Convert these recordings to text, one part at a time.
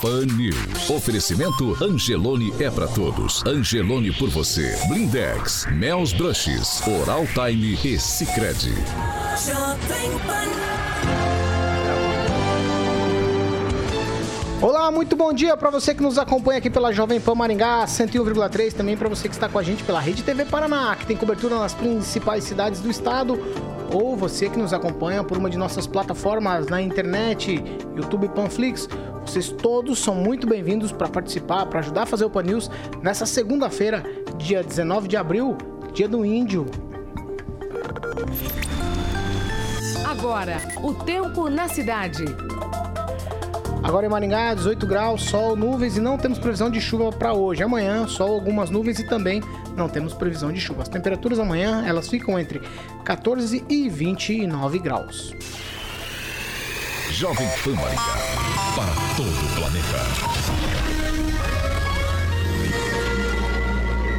Pan News. Oferecimento Angelone é para todos. Angelone por você. Blindex, Mel's Brushes, Oral Time e Sicredi. Olá, muito bom dia para você que nos acompanha aqui pela Jovem Pan Maringá 101,3, também para você que está com a gente pela Rede TV Paraná, que tem cobertura nas principais cidades do estado, ou você que nos acompanha por uma de nossas plataformas na internet, YouTube Panflix. Vocês todos são muito bem-vindos para participar, para ajudar a fazer o Pan News nessa segunda-feira, dia 19 de abril, dia do Índio. Agora, o tempo na cidade. Agora em Maringá, 18 graus, sol, nuvens e não temos previsão de chuva para hoje. Amanhã, sol, algumas nuvens e também não temos previsão de chuva. As temperaturas amanhã, elas ficam entre 14 e 29 graus. Jovem Pan Maringá, para todo o planeta.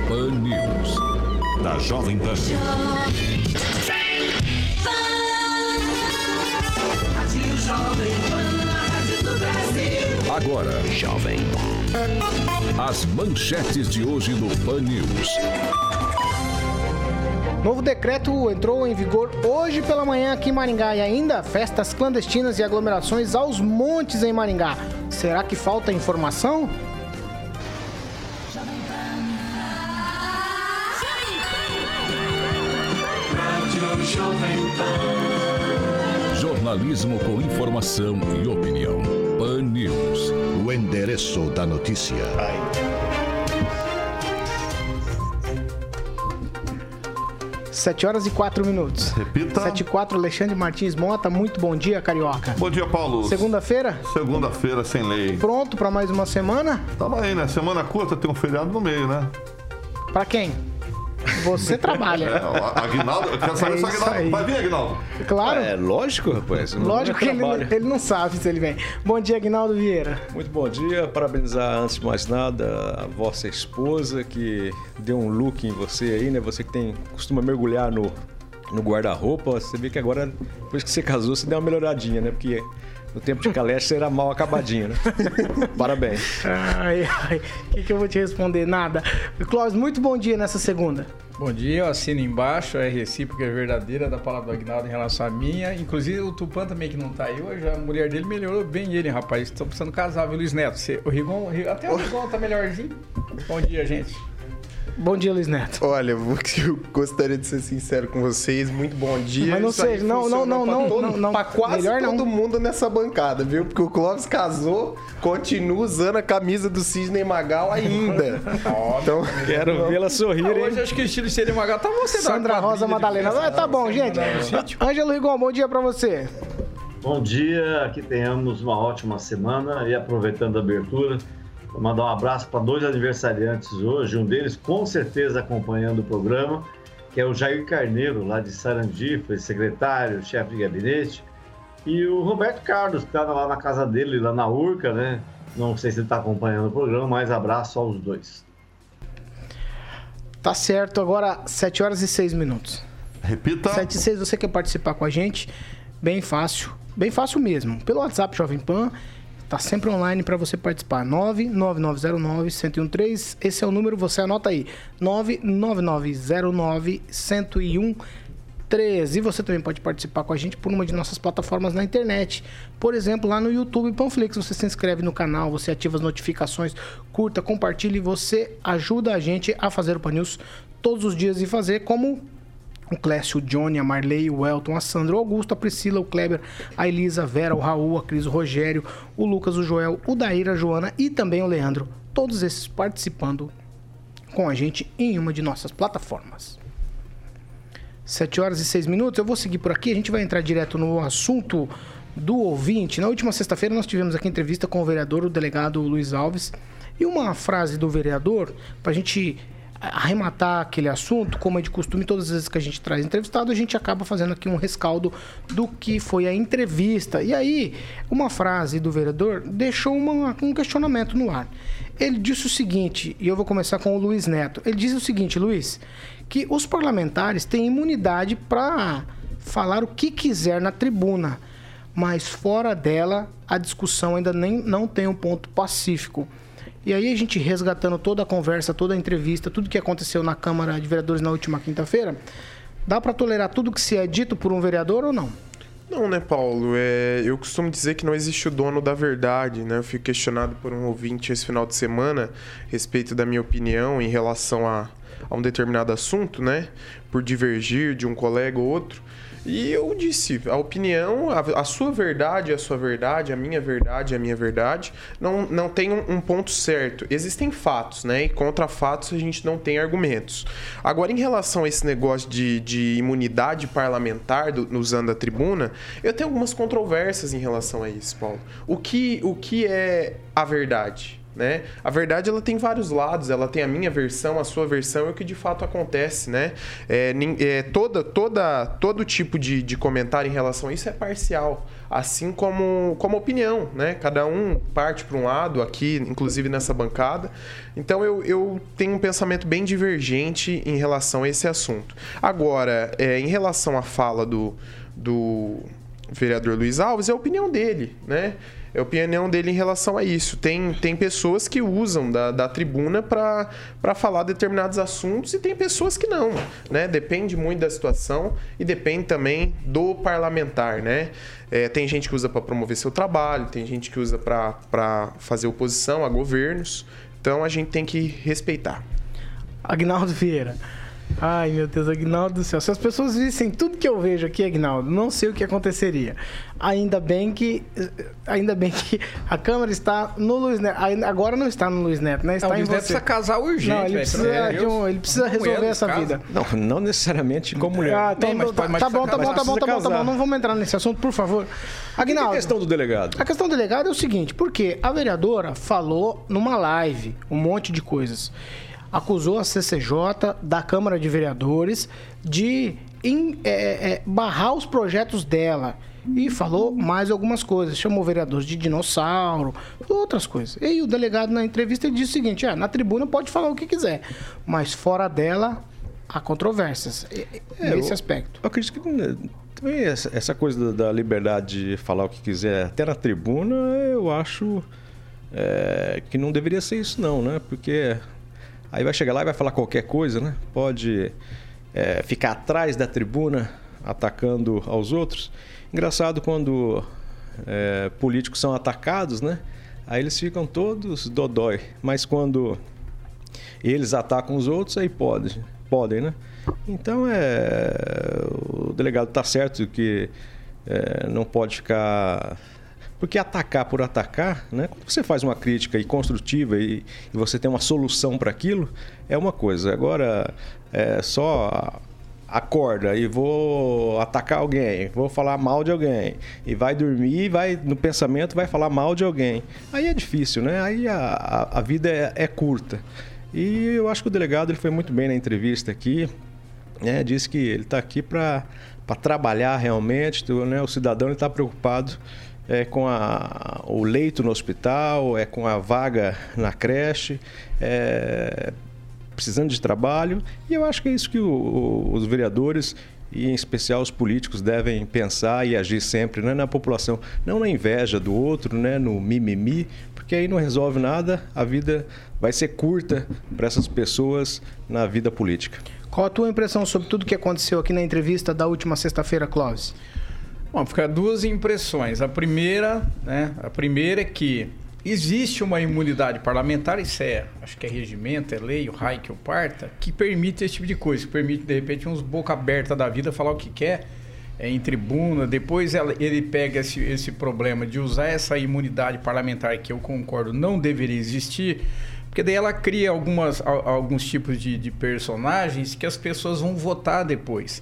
Pan News, da Jovem Pan. Agora, Jovem. As manchetes de hoje no Pan News. Novo decreto entrou em vigor hoje pela manhã aqui em Maringá e ainda festas clandestinas e aglomerações aos montes em Maringá. Será que falta informação? Jornalismo com informação e opinião. Pan News. O endereço da notícia. Sete horas e quatro minutos. Repita. Sete e quatro, Alexandre Martins Mota. Muito bom dia, Carioca. Bom dia, Paulo. Segunda-feira? Segunda-feira, sem lei. Pronto para mais uma semana? Tava aí, né? Semana curta, tem um feriado no meio, né? Para quem? Você trabalha. É, Aguinaldo, eu quero saber é se Aguinaldo. Vai vir, Aguinaldo? Claro. É lógico, rapaz. Lógico que ele, ele, não sabe se ele vem. Bom dia, Aguinaldo Vieira. Muito bom dia. Parabenizar, antes de mais nada, a vossa esposa que deu um look em você aí, né? Você que tem costuma mergulhar no, no guarda-roupa. Você vê que agora, depois que você casou, você deu uma melhoradinha, né? Porque no tempo de Caleste você era mal acabadinho, né? Parabéns. Ai, ai. O que, que eu vou te responder? Nada. Clóvis, muito bom dia nessa segunda. Bom dia, eu assino embaixo, é recíproca, é verdadeira da palavra do Agnaldo em relação à minha. Inclusive o Tupan também que não tá aí hoje, a mulher dele melhorou bem ele, rapaz. Estão precisando casar, viu, Luiz Neto? Você, o Rigon, até o Rigon tá melhorzinho. Bom dia, gente. Bom dia, Luiz Neto. Olha, eu gostaria de ser sincero com vocês. Muito bom dia. Mas não seja, não, não, não, não, todo, não, não. Pra quase Melhor todo não. mundo nessa bancada, viu? Porque o Clóvis casou, continua usando a camisa do Cisne Magal ainda. então, quero vê-la sorrir, hein? Hoje acho que o estilo Cisne Magal tá você Sandra Rosa Madalena. Ah, tá bom, gente. Ângelo Rigon, bom dia pra você. Bom dia, que tenhamos uma ótima semana e aproveitando a abertura, Vou mandar um abraço para dois aniversariantes hoje, um deles com certeza acompanhando o programa, que é o Jair Carneiro, lá de Sarandi, foi secretário, chefe de gabinete, e o Roberto Carlos, que estava lá na casa dele, lá na Urca, né? Não sei se ele está acompanhando o programa, mas abraço aos dois. Tá certo, agora 7 horas e 6 minutos. Repita. 7 e 6, você quer participar com a gente? Bem fácil, bem fácil mesmo. Pelo WhatsApp Jovem Pan Tá sempre online para você participar. 99909-1013. Esse é o número, você anota aí. 99909-1013. 13. E você também pode participar com a gente por uma de nossas plataformas na internet. Por exemplo, lá no YouTube Panflix, você se inscreve no canal, você ativa as notificações, curta, compartilhe, você ajuda a gente a fazer o Pan News todos os dias e fazer como o Clécio, o Johnny, a Marley, o Elton, a Sandra, o Augusto, a Priscila, o Kleber, a Elisa, a Vera, o Raul, a Cris, o Rogério, o Lucas, o Joel, o Daíra, a Joana e também o Leandro. Todos esses participando com a gente em uma de nossas plataformas. 7 horas e 6 minutos. Eu vou seguir por aqui. A gente vai entrar direto no assunto do ouvinte. Na última sexta-feira, nós tivemos aqui entrevista com o vereador, o delegado Luiz Alves. E uma frase do vereador, para a gente arrematar aquele assunto, como é de costume, todas as vezes que a gente traz entrevistado, a gente acaba fazendo aqui um rescaldo do que foi a entrevista. E aí, uma frase do vereador deixou uma, um questionamento no ar. Ele disse o seguinte, e eu vou começar com o Luiz Neto. Ele disse o seguinte, Luiz, que os parlamentares têm imunidade para falar o que quiser na tribuna, mas fora dela a discussão ainda nem, não tem um ponto pacífico. E aí a gente resgatando toda a conversa, toda a entrevista, tudo que aconteceu na Câmara de Vereadores na última quinta-feira, dá para tolerar tudo que se é dito por um vereador ou não? Não, né, Paulo? É, eu costumo dizer que não existe o dono da verdade, né? Eu fui questionado por um ouvinte esse final de semana a respeito da minha opinião em relação a, a um determinado assunto, né? Por divergir de um colega ou outro. E eu disse, a opinião, a, a, sua verdade a sua verdade, a minha verdade a minha verdade, não, não tem um, um, ponto certo. Existem fatos, né? E contra fatos a gente não tem argumentos. Agora, em relação a esse negócio de, de imunidade parlamentar do, usando a tribuna, eu tenho algumas controvérsias em relação a isso, Paulo. O que, o que é a verdade? Né? A verdade ela tem vários lados, ela tem a minha versão, a sua versão e o que de fato acontece, né? É, é, toda, toda, todo tipo de, de comentário em relação a isso é parcial, assim como, como opinião, né? Cada um parte para um lado aqui, inclusive nessa bancada. Então eu, eu tenho um pensamento bem divergente em relação a esse assunto. Agora, é, em relação à fala do, do vereador Luiz Alves, é a opinião dele, né? É a opinião dele em relação a isso. Tem, tem pessoas que usam da, da tribuna para falar determinados assuntos e tem pessoas que não, né? Depende muito da situação e depende também do parlamentar, né? É, tem gente que usa para promover seu trabalho, tem gente que usa para fazer oposição a governos. Então a gente tem que respeitar. Agnaldo Vieira. Ai, meu Deus, Agnaldo do céu. Se as pessoas vissem tudo que eu vejo aqui, Agnaldo, não sei o que aconteceria. Ainda bem que ainda bem que a câmera está no Luiz Neto. Agora não está no Luiz Neto, né? Está não, em Luiz Neto precisa casar urgente, não, ele precisa, é, um, ele precisa resolver essa casa. vida. Não, não necessariamente com mulher. Ah, então, mas tá, tá, bom, tá bom, tá bom, tá bom, tá bom. Não vamos entrar nesse assunto, por favor. Agnaldo. a questão do delegado? A questão do delegado é o seguinte, porque a vereadora falou numa live um monte de coisas acusou a CCJ da Câmara de Vereadores de em, é, é, barrar os projetos dela. E falou mais algumas coisas. Chamou vereadores de dinossauro, outras coisas. E o delegado na entrevista disse o seguinte: ah, na tribuna pode falar o que quiser, mas fora dela há controvérsias é, nesse eu, aspecto. Eu acredito que também essa, essa coisa da liberdade de falar o que quiser, até na tribuna, eu acho é, que não deveria ser isso, não, né? Porque Aí vai chegar lá e vai falar qualquer coisa, né? Pode é, ficar atrás da tribuna atacando aos outros. Engraçado quando é, políticos são atacados, né? Aí eles ficam todos dodói. Mas quando eles atacam os outros, aí pode, podem, né? Então é. O delegado está certo que é, não pode ficar porque atacar por atacar, né? quando você faz uma crítica e construtiva e, e você tem uma solução para aquilo, é uma coisa. Agora, é só acorda e vou atacar alguém, vou falar mal de alguém, e vai dormir, vai no pensamento vai falar mal de alguém. Aí é difícil, né? Aí a, a, a vida é, é, curta. E eu acho que o delegado ele foi muito bem na entrevista aqui, né? Disse que ele está aqui para trabalhar realmente, né? o cidadão está preocupado é com a, o leito no hospital, é com a vaga na creche, é, precisando de trabalho. E eu acho que é isso que o, os vereadores e em especial os políticos devem pensar e agir sempre né, na população, não na inveja do outro, né, no mimimi, porque aí não resolve nada, a vida vai ser curta para essas pessoas na vida política. Qual a tua impressão sobre tudo que aconteceu aqui na entrevista da última sexta-feira, Clóvis? Bom, fica duas impressões. A primeira, né, a primeira é que existe uma imunidade parlamentar, isso é, acho que é regimento, é lei, o raio que o parta, que permite esse tipo de coisa, que permite, de repente, uns boca aberta da vida falar o que quer é, em tribuna. Depois ela, ele pega esse, esse problema de usar essa imunidade parlamentar, que eu concordo não deveria existir, porque daí ela cria algumas, alguns tipos de, de personagens que as pessoas vão votar depois.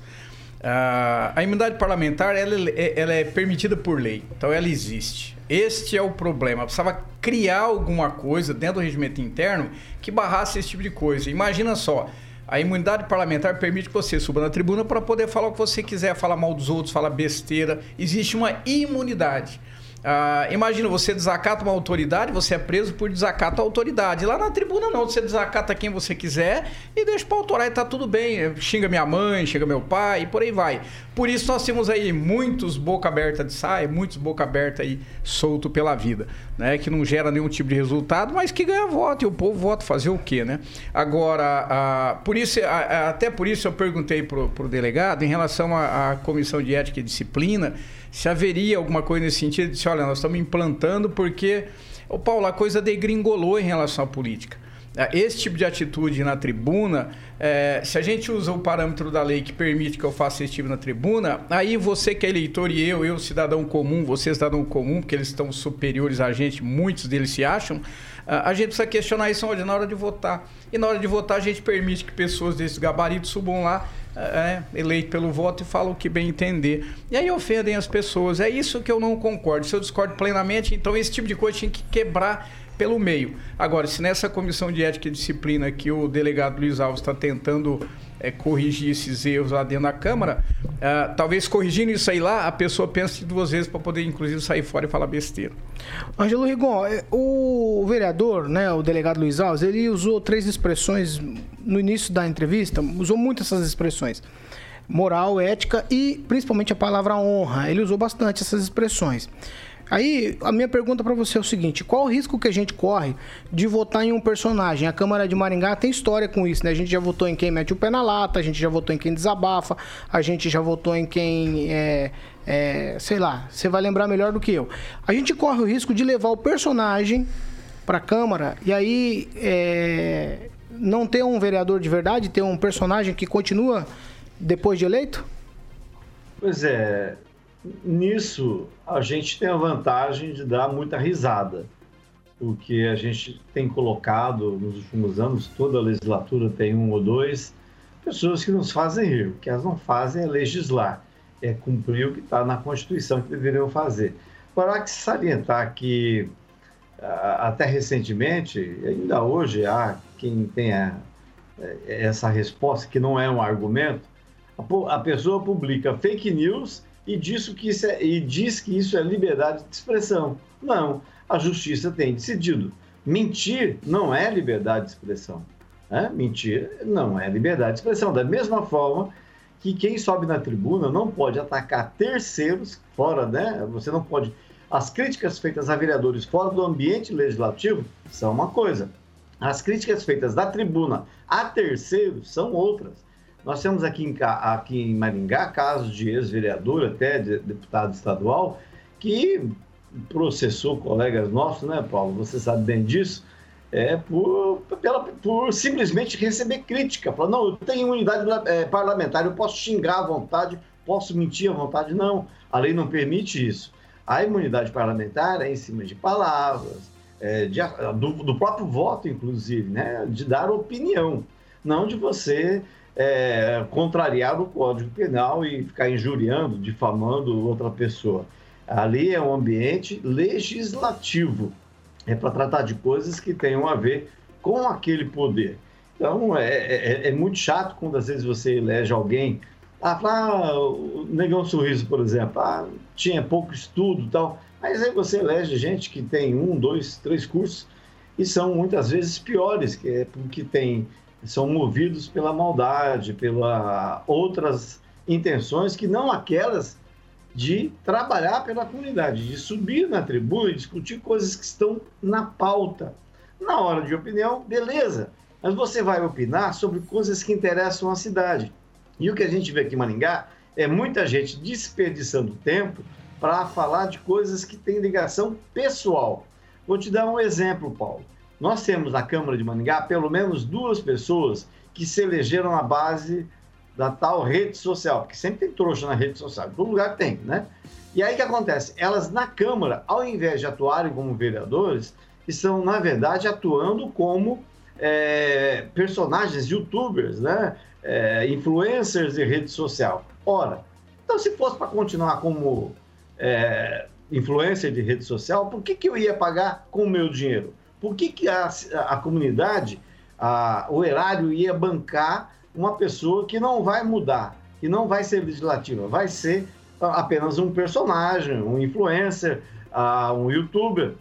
A imunidade parlamentar ela, ela, é permitida por lei, então ela existe. Este é o problema. Precisava criar alguma coisa dentro do regimento interno que barrasse esse tipo de coisa. Imagina só, a imunidade parlamentar permite que você suba na tribuna para poder falar o que você quiser, falar mal dos outros, falar besteira. Existe uma imunidade. Ah, imagina, você desacata uma autoridade, você é preso por desacato à autoridade. Lá na tribuna não, você desacata quem você quiser e deixa para autorar e tá tudo bem. Xinga minha mãe, xinga meu pai e por aí vai. Por isso nós temos aí muitos boca aberta de saia, muitos boca aberta aí solto pela vida, né? Que não gera nenhum tipo de resultado, mas que ganha voto e o povo vota fazer o quê, né? Agora, ah, por isso, ah, até por isso eu perguntei pro, pro delegado em relação à comissão de ética e disciplina se haveria alguma coisa nesse sentido, disse, olha, nós estamos implantando porque, o Paulo, a coisa degringolou em relação à política. É, esse tipo de atitude na tribuna, é, se a gente usa o parâmetro da lei que permite que eu faça esse tipo na tribuna, aí você que é eleitor e eu, eu cidadão comum, você cidadão comum, porque eles estão superiores a gente, muitos deles se acham, a gente precisa questionar isso na hora de votar. E na hora de votar a gente permite que pessoas desses gabaritos subam lá é, eleito pelo voto e falam o que bem entender. E aí ofendem as pessoas. É isso que eu não concordo. Se eu discordo plenamente, então esse tipo de coisa tinha que quebrar pelo meio. Agora, se nessa comissão de ética e disciplina que o delegado Luiz Alves está tentando é, corrigir esses erros lá dentro da Câmara, uh, talvez corrigindo isso aí lá, a pessoa pense duas vezes para poder, inclusive, sair fora e falar besteira. Ângelo Rigon, é, o vereador, né, o delegado Luiz Alves, ele usou três expressões no início da entrevista, usou muito essas expressões. Moral, ética e principalmente a palavra honra. Ele usou bastante essas expressões. Aí, a minha pergunta para você é o seguinte: qual o risco que a gente corre de votar em um personagem? A Câmara de Maringá tem história com isso, né? A gente já votou em quem mete o pé na lata, a gente já votou em quem desabafa, a gente já votou em quem é, é, sei lá, você vai lembrar melhor do que eu. A gente corre o risco de levar o personagem para a Câmara e aí é, não ter um vereador de verdade, ter um personagem que continua depois de eleito? Pois é, nisso a gente tem a vantagem de dar muita risada, porque a gente tem colocado nos últimos anos, toda legislatura tem um ou dois, pessoas que nos fazem rir. O que elas não fazem é legislar, é cumprir o que está na Constituição que deveriam fazer. Agora, há que salientar que até recentemente, ainda hoje há quem tenha é, essa resposta, que não é um argumento, a pessoa publica fake news e, diz que isso é, e diz que isso é liberdade de expressão. Não, a justiça tem decidido. Mentir não é liberdade de expressão. Né? Mentir não é liberdade de expressão. Da mesma forma que quem sobe na tribuna não pode atacar terceiros fora, né? Você não pode. As críticas feitas a vereadores fora do ambiente legislativo são uma coisa. As críticas feitas da tribuna a terceiros são outras. Nós temos aqui em, aqui em Maringá casos de ex-vereador, até de deputado estadual, que processou colegas nossos, né, Paulo? Você sabe bem disso, é, por, pela, por simplesmente receber crítica. Falar, não, eu tenho unidade é, parlamentar, eu posso xingar à vontade, posso mentir à vontade. Não, a lei não permite isso. A imunidade parlamentar é em cima de palavras, é, de, do, do, próprio voto, inclusive, né, de dar opinião, não de você é, contrariar o Código Penal e ficar injuriando, difamando outra pessoa. Ali é um ambiente legislativo, é para tratar de coisas que tenham a ver com aquele poder. Então, é, é, é muito chato quando às vezes você elege alguém. Ah, ah, o Negão Sorriso, por exemplo, ah, tinha pouco estudo tal. Mas aí você elege gente que tem um, dois, três cursos e são muitas vezes piores, que é porque tem são movidos pela maldade, pelas outras intenções que não aquelas de trabalhar pela comunidade, de subir na tribuna e discutir coisas que estão na pauta. Na hora de opinião, beleza, mas você vai opinar sobre coisas que interessam a cidade. E o que a gente vê aqui em Maringá é muita gente desperdiçando tempo para falar de coisas que têm ligação pessoal. Vou te dar um exemplo, Paulo. Nós temos na Câmara de Maringá pelo menos duas pessoas que se elegeram na base da tal rede social, porque sempre tem trouxa na rede social, todo lugar tem, né? E aí o que acontece? Elas na Câmara, ao invés de atuarem como vereadores, estão, na verdade, atuando como é, personagens, youtubers, né? É, influencers de rede social. Ora, então se fosse para continuar como é, influencer de rede social, por que, que eu ia pagar com o meu dinheiro? Por que, que a, a comunidade, a, o erário ia bancar uma pessoa que não vai mudar, que não vai ser legislativa, vai ser apenas um personagem, um influencer, uh, um youtuber.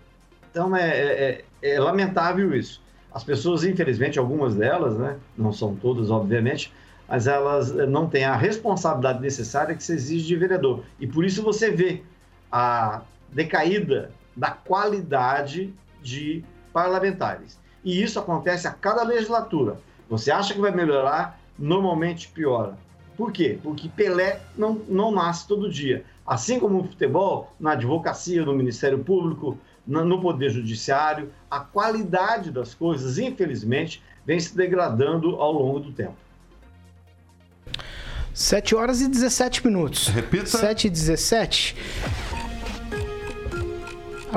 Então é, é, é, é, lamentável isso. As pessoas, infelizmente, algumas delas, né, não são todas, obviamente, mas elas não têm a responsabilidade necessária que se exige de vereador. E por isso você vê a decaída da qualidade de parlamentares. E isso acontece a cada legislatura. Você acha que vai melhorar, normalmente piora. Por quê? Porque Pelé não, não nasce todo dia. Assim como no futebol, na advocacia, no Ministério Público, no Poder Judiciário, a qualidade das coisas, infelizmente, vem se degradando ao longo do tempo. 7 horas e 17 minutos. Repita. 7 e 17.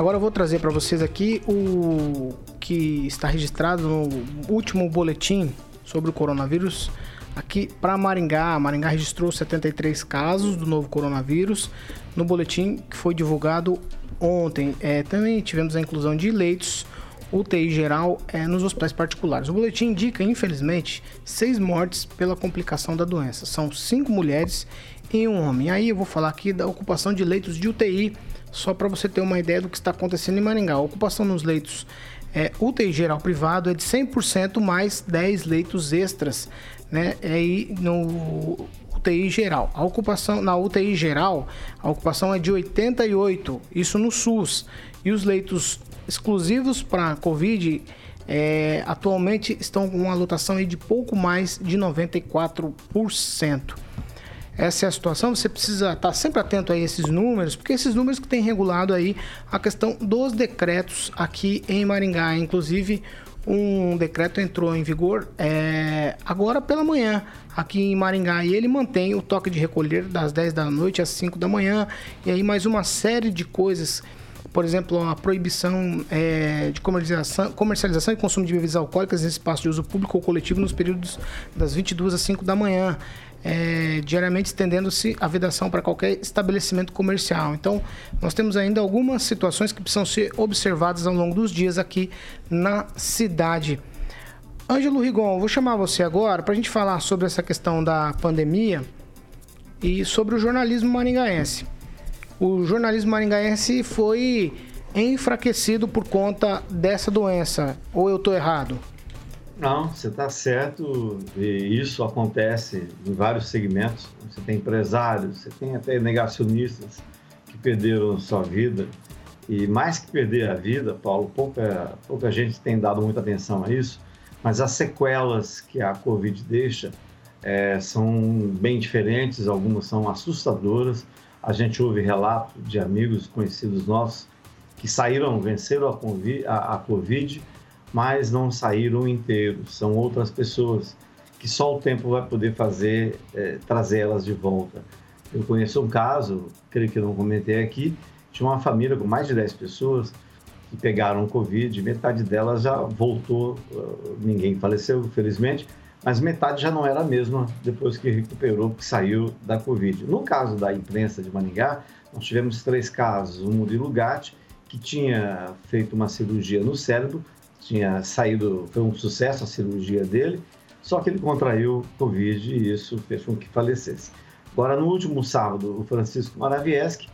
Agora eu vou trazer para vocês aqui o que está registrado no último boletim sobre o coronavírus aqui para Maringá. Maringá registrou 73 casos do novo coronavírus no boletim que foi divulgado ontem. É, também tivemos a inclusão de leitos UTI geral é, nos hospitais particulares. O boletim indica, infelizmente, seis mortes pela complicação da doença. São cinco mulheres e um homem. Aí eu vou falar aqui da ocupação de leitos de UTI, só para você ter uma ideia do que está acontecendo em Maringá. A ocupação nos leitos é, UTI geral privado é de 100% mais 10 leitos extras, né? É aí no UTI geral. A ocupação na UTI geral, a ocupação é de 88, isso no SUS. E os leitos exclusivos para COVID é, atualmente estão com uma lotação de pouco mais de 94%. Essa é a situação, você precisa estar sempre atento a esses números, porque esses números que têm regulado aí a questão dos decretos aqui em Maringá. Inclusive, um decreto entrou em vigor é, agora pela manhã aqui em Maringá. E ele mantém o toque de recolher das 10 da noite às 5 da manhã. E aí mais uma série de coisas por exemplo, a proibição é, de comercialização, comercialização e consumo de bebidas alcoólicas em espaço de uso público ou coletivo nos períodos das 22 às 5 da manhã é, diariamente estendendo-se a vedação para qualquer estabelecimento comercial. Então, nós temos ainda algumas situações que precisam ser observadas ao longo dos dias aqui na cidade. Ângelo Rigon, vou chamar você agora para a gente falar sobre essa questão da pandemia e sobre o jornalismo maringaense. O jornalismo maringaense foi enfraquecido por conta dessa doença, ou eu estou errado? Não, você está certo. E isso acontece em vários segmentos. Você tem empresários, você tem até negacionistas que perderam sua vida. E mais que perder a vida, Paulo, pouca, pouca gente tem dado muita atenção a isso, mas as sequelas que a Covid deixa é, são bem diferentes, algumas são assustadoras. A gente ouve relatos de amigos conhecidos nossos que saíram, venceram a COVID, a, a COVID mas não saíram inteiros. São outras pessoas que só o tempo vai poder fazer, é, trazê-las de volta. Eu conheço um caso, creio que eu não comentei aqui, de uma família com mais de 10 pessoas que pegaram Covid, metade delas já voltou, uh, ninguém faleceu, felizmente, mas metade já não era a mesma depois que recuperou, que saiu da Covid. No caso da imprensa de Maningá, nós tivemos três casos. O Murilo Gatti, que tinha feito uma cirurgia no cérebro, tinha saído, foi um sucesso a cirurgia dele, só que ele contraiu Covid e isso fez com que falecesse. Agora, no último sábado, o Francisco Maravieski,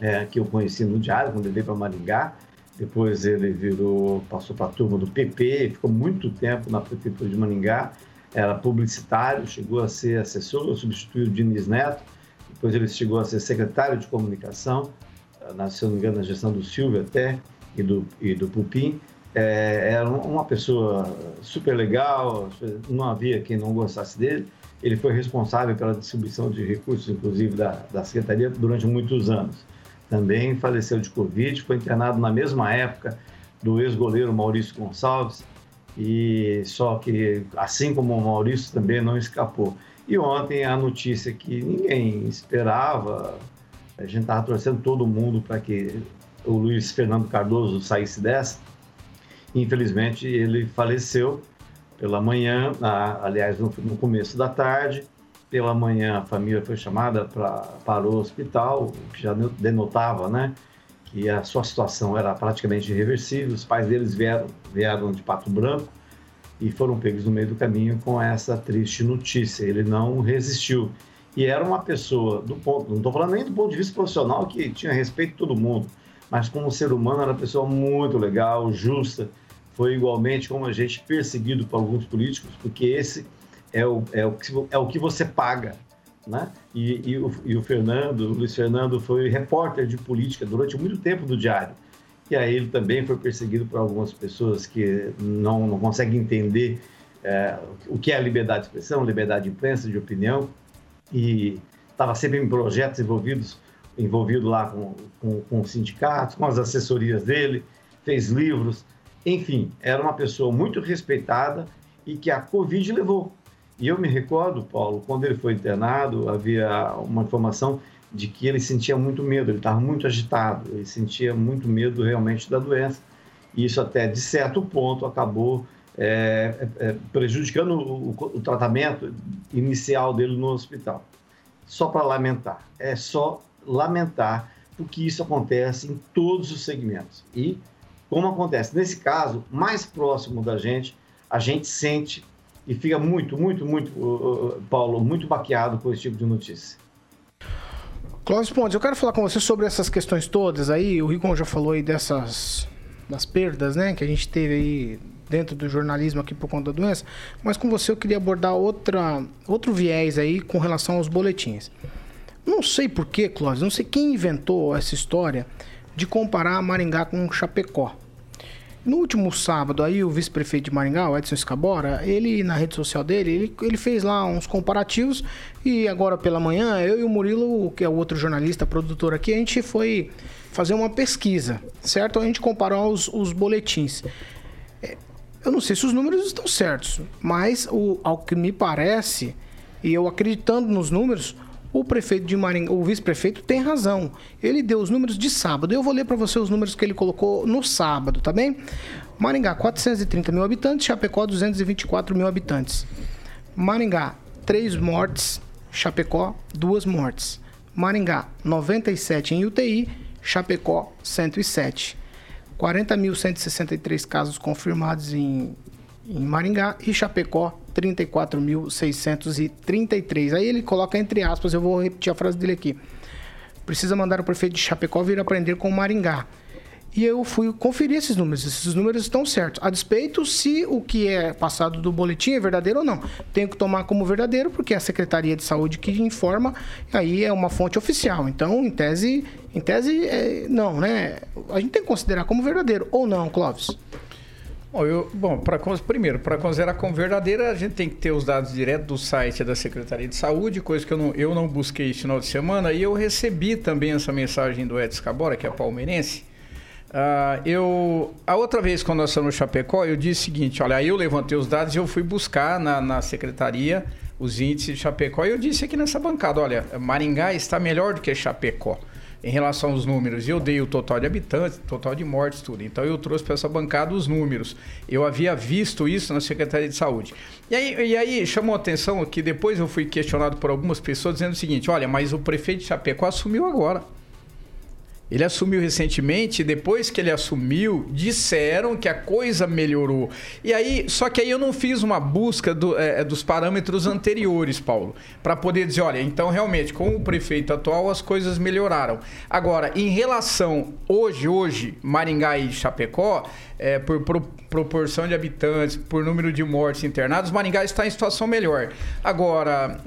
é, que eu conheci no Diário, quando ele veio para Maringá, depois ele virou, passou para a turma do PP, ficou muito tempo na prefeitura de Maringá, era publicitário, chegou a ser assessor, substituiu o Diniz Neto, depois ele chegou a ser secretário de comunicação, na, se não me engano, na gestão do Silvio até, e do, e do Pupim. É, era uma pessoa super legal, não havia quem não gostasse dele. Ele foi responsável pela distribuição de recursos, inclusive da, da Secretaria, durante muitos anos. Também faleceu de Covid, foi internado na mesma época do ex-goleiro Maurício Gonçalves, e só que, assim como o Maurício, também não escapou. E ontem a notícia que ninguém esperava, a gente estava torcendo todo mundo para que o Luiz Fernando Cardoso saísse dessa. Infelizmente, ele faleceu pela manhã, aliás, no, no começo da tarde. Pela manhã, a família foi chamada pra, para o hospital, o que já denotava, né? Que a sua situação era praticamente irreversível. Os pais deles vieram, vieram de Pato Branco e foram pegos no meio do caminho com essa triste notícia. Ele não resistiu. E era uma pessoa, do ponto, não estou falando nem do ponto de vista profissional, que tinha respeito de todo mundo, mas como ser humano era uma pessoa muito legal, justa, foi igualmente como a gente perseguido por alguns políticos, porque esse é o, é o, que, é o que você paga. Né? E, e, o, e o Fernando, o Luiz Fernando, foi repórter de política durante muito tempo do Diário. E aí ele também foi perseguido por algumas pessoas que não, não conseguem entender é, o que é liberdade de expressão, liberdade de imprensa, de opinião, e estava sempre em projetos envolvidos, envolvido lá com, com, com sindicatos, com as assessorias dele, fez livros, enfim, era uma pessoa muito respeitada e que a Covid levou. E eu me recordo, Paulo, quando ele foi internado, havia uma informação de que ele sentia muito medo, ele estava muito agitado, ele sentia muito medo realmente da doença. E isso até, de certo ponto, acabou é, é, é prejudicando o, o, tratamento inicial dele no hospital. Só para lamentar, é só lamentar, porque isso acontece em todos os segmentos. E como acontece nesse caso, mais próximo da gente, a gente sente e fica muito, muito, muito, uh, Paulo, muito baqueado com esse tipo de notícia. Clóvis Pontes, eu quero falar com você sobre essas questões todas aí. O Rigon já falou aí dessas das perdas, né, que a gente teve aí dentro do jornalismo aqui por conta da doença. Mas com você eu queria abordar outra, outro viés aí com relação aos boletins. Não sei porquê, Clóvis, não sei quem inventou essa história de comparar Maringá com Chapecó. No último sábado, aí o vice-prefeito de Maringá, o Edson Escabora, ele na rede social dele, ele, ele fez lá uns comparativos e agora pela manhã, eu e o Murilo, que é o outro jornalista, produtor aqui, a gente foi fazer uma pesquisa, certo? A gente comparou os, os boletins. É, eu não sei se os números estão certos, mas o, ao que me parece, e eu acreditando nos números, o prefeito de Maringá, o vice-prefeito tem razão. Ele deu os números de sábado. Eu vou ler para você os números que ele colocou no sábado, tá bem? Maringá, 430 mil habitantes. Chapecó, 224 mil habitantes. Maringá, 3 mortes. Chapecó, 2 mortes. Maringá, 97 em UTI. Chapecó, 107. 40.163 casos confirmados em, em Maringá e Chapecó 34.633. Aí ele coloca entre aspas, eu vou repetir a frase dele aqui. Precisa mandar o prefeito de Chapecó vir aprender com Maringá. E eu fui conferir esses números. Esses números estão certos. A despeito se o que é passado do boletim é verdadeiro ou não. Tenho que tomar como verdadeiro, porque é a Secretaria de Saúde que informa, aí é uma fonte oficial. Então, em tese, em tese é, não, né? A gente tem que considerar como verdadeiro ou não, Clóvis. Bom, eu, bom pra, primeiro, para considerar como verdadeira, a gente tem que ter os dados direto do site da Secretaria de Saúde, coisa que eu não, eu não busquei esse final de semana, e eu recebi também essa mensagem do Edson Cabora, que é palmeirense. Uh, eu, a outra vez, quando nós estamos no Chapecó, eu disse o seguinte: olha, eu levantei os dados e eu fui buscar na, na secretaria os índices de Chapecó, e eu disse aqui nessa bancada: olha, Maringá está melhor do que Chapecó em relação aos números. Eu dei o total de habitantes, total de mortes, tudo. Então eu trouxe para essa bancada os números. Eu havia visto isso na Secretaria de Saúde. E aí, e aí chamou atenção que depois eu fui questionado por algumas pessoas dizendo o seguinte: olha, mas o prefeito de Chapecó assumiu agora. Ele assumiu recentemente, depois que ele assumiu, disseram que a coisa melhorou. E aí, só que aí eu não fiz uma busca do, é, dos parâmetros anteriores, Paulo, para poder dizer, olha, então realmente com o prefeito atual as coisas melhoraram. Agora, em relação hoje, hoje, Maringá e Chapecó, é, por, por, proporção de habitantes, por número de mortes internados, Maringá está em situação melhor. Agora,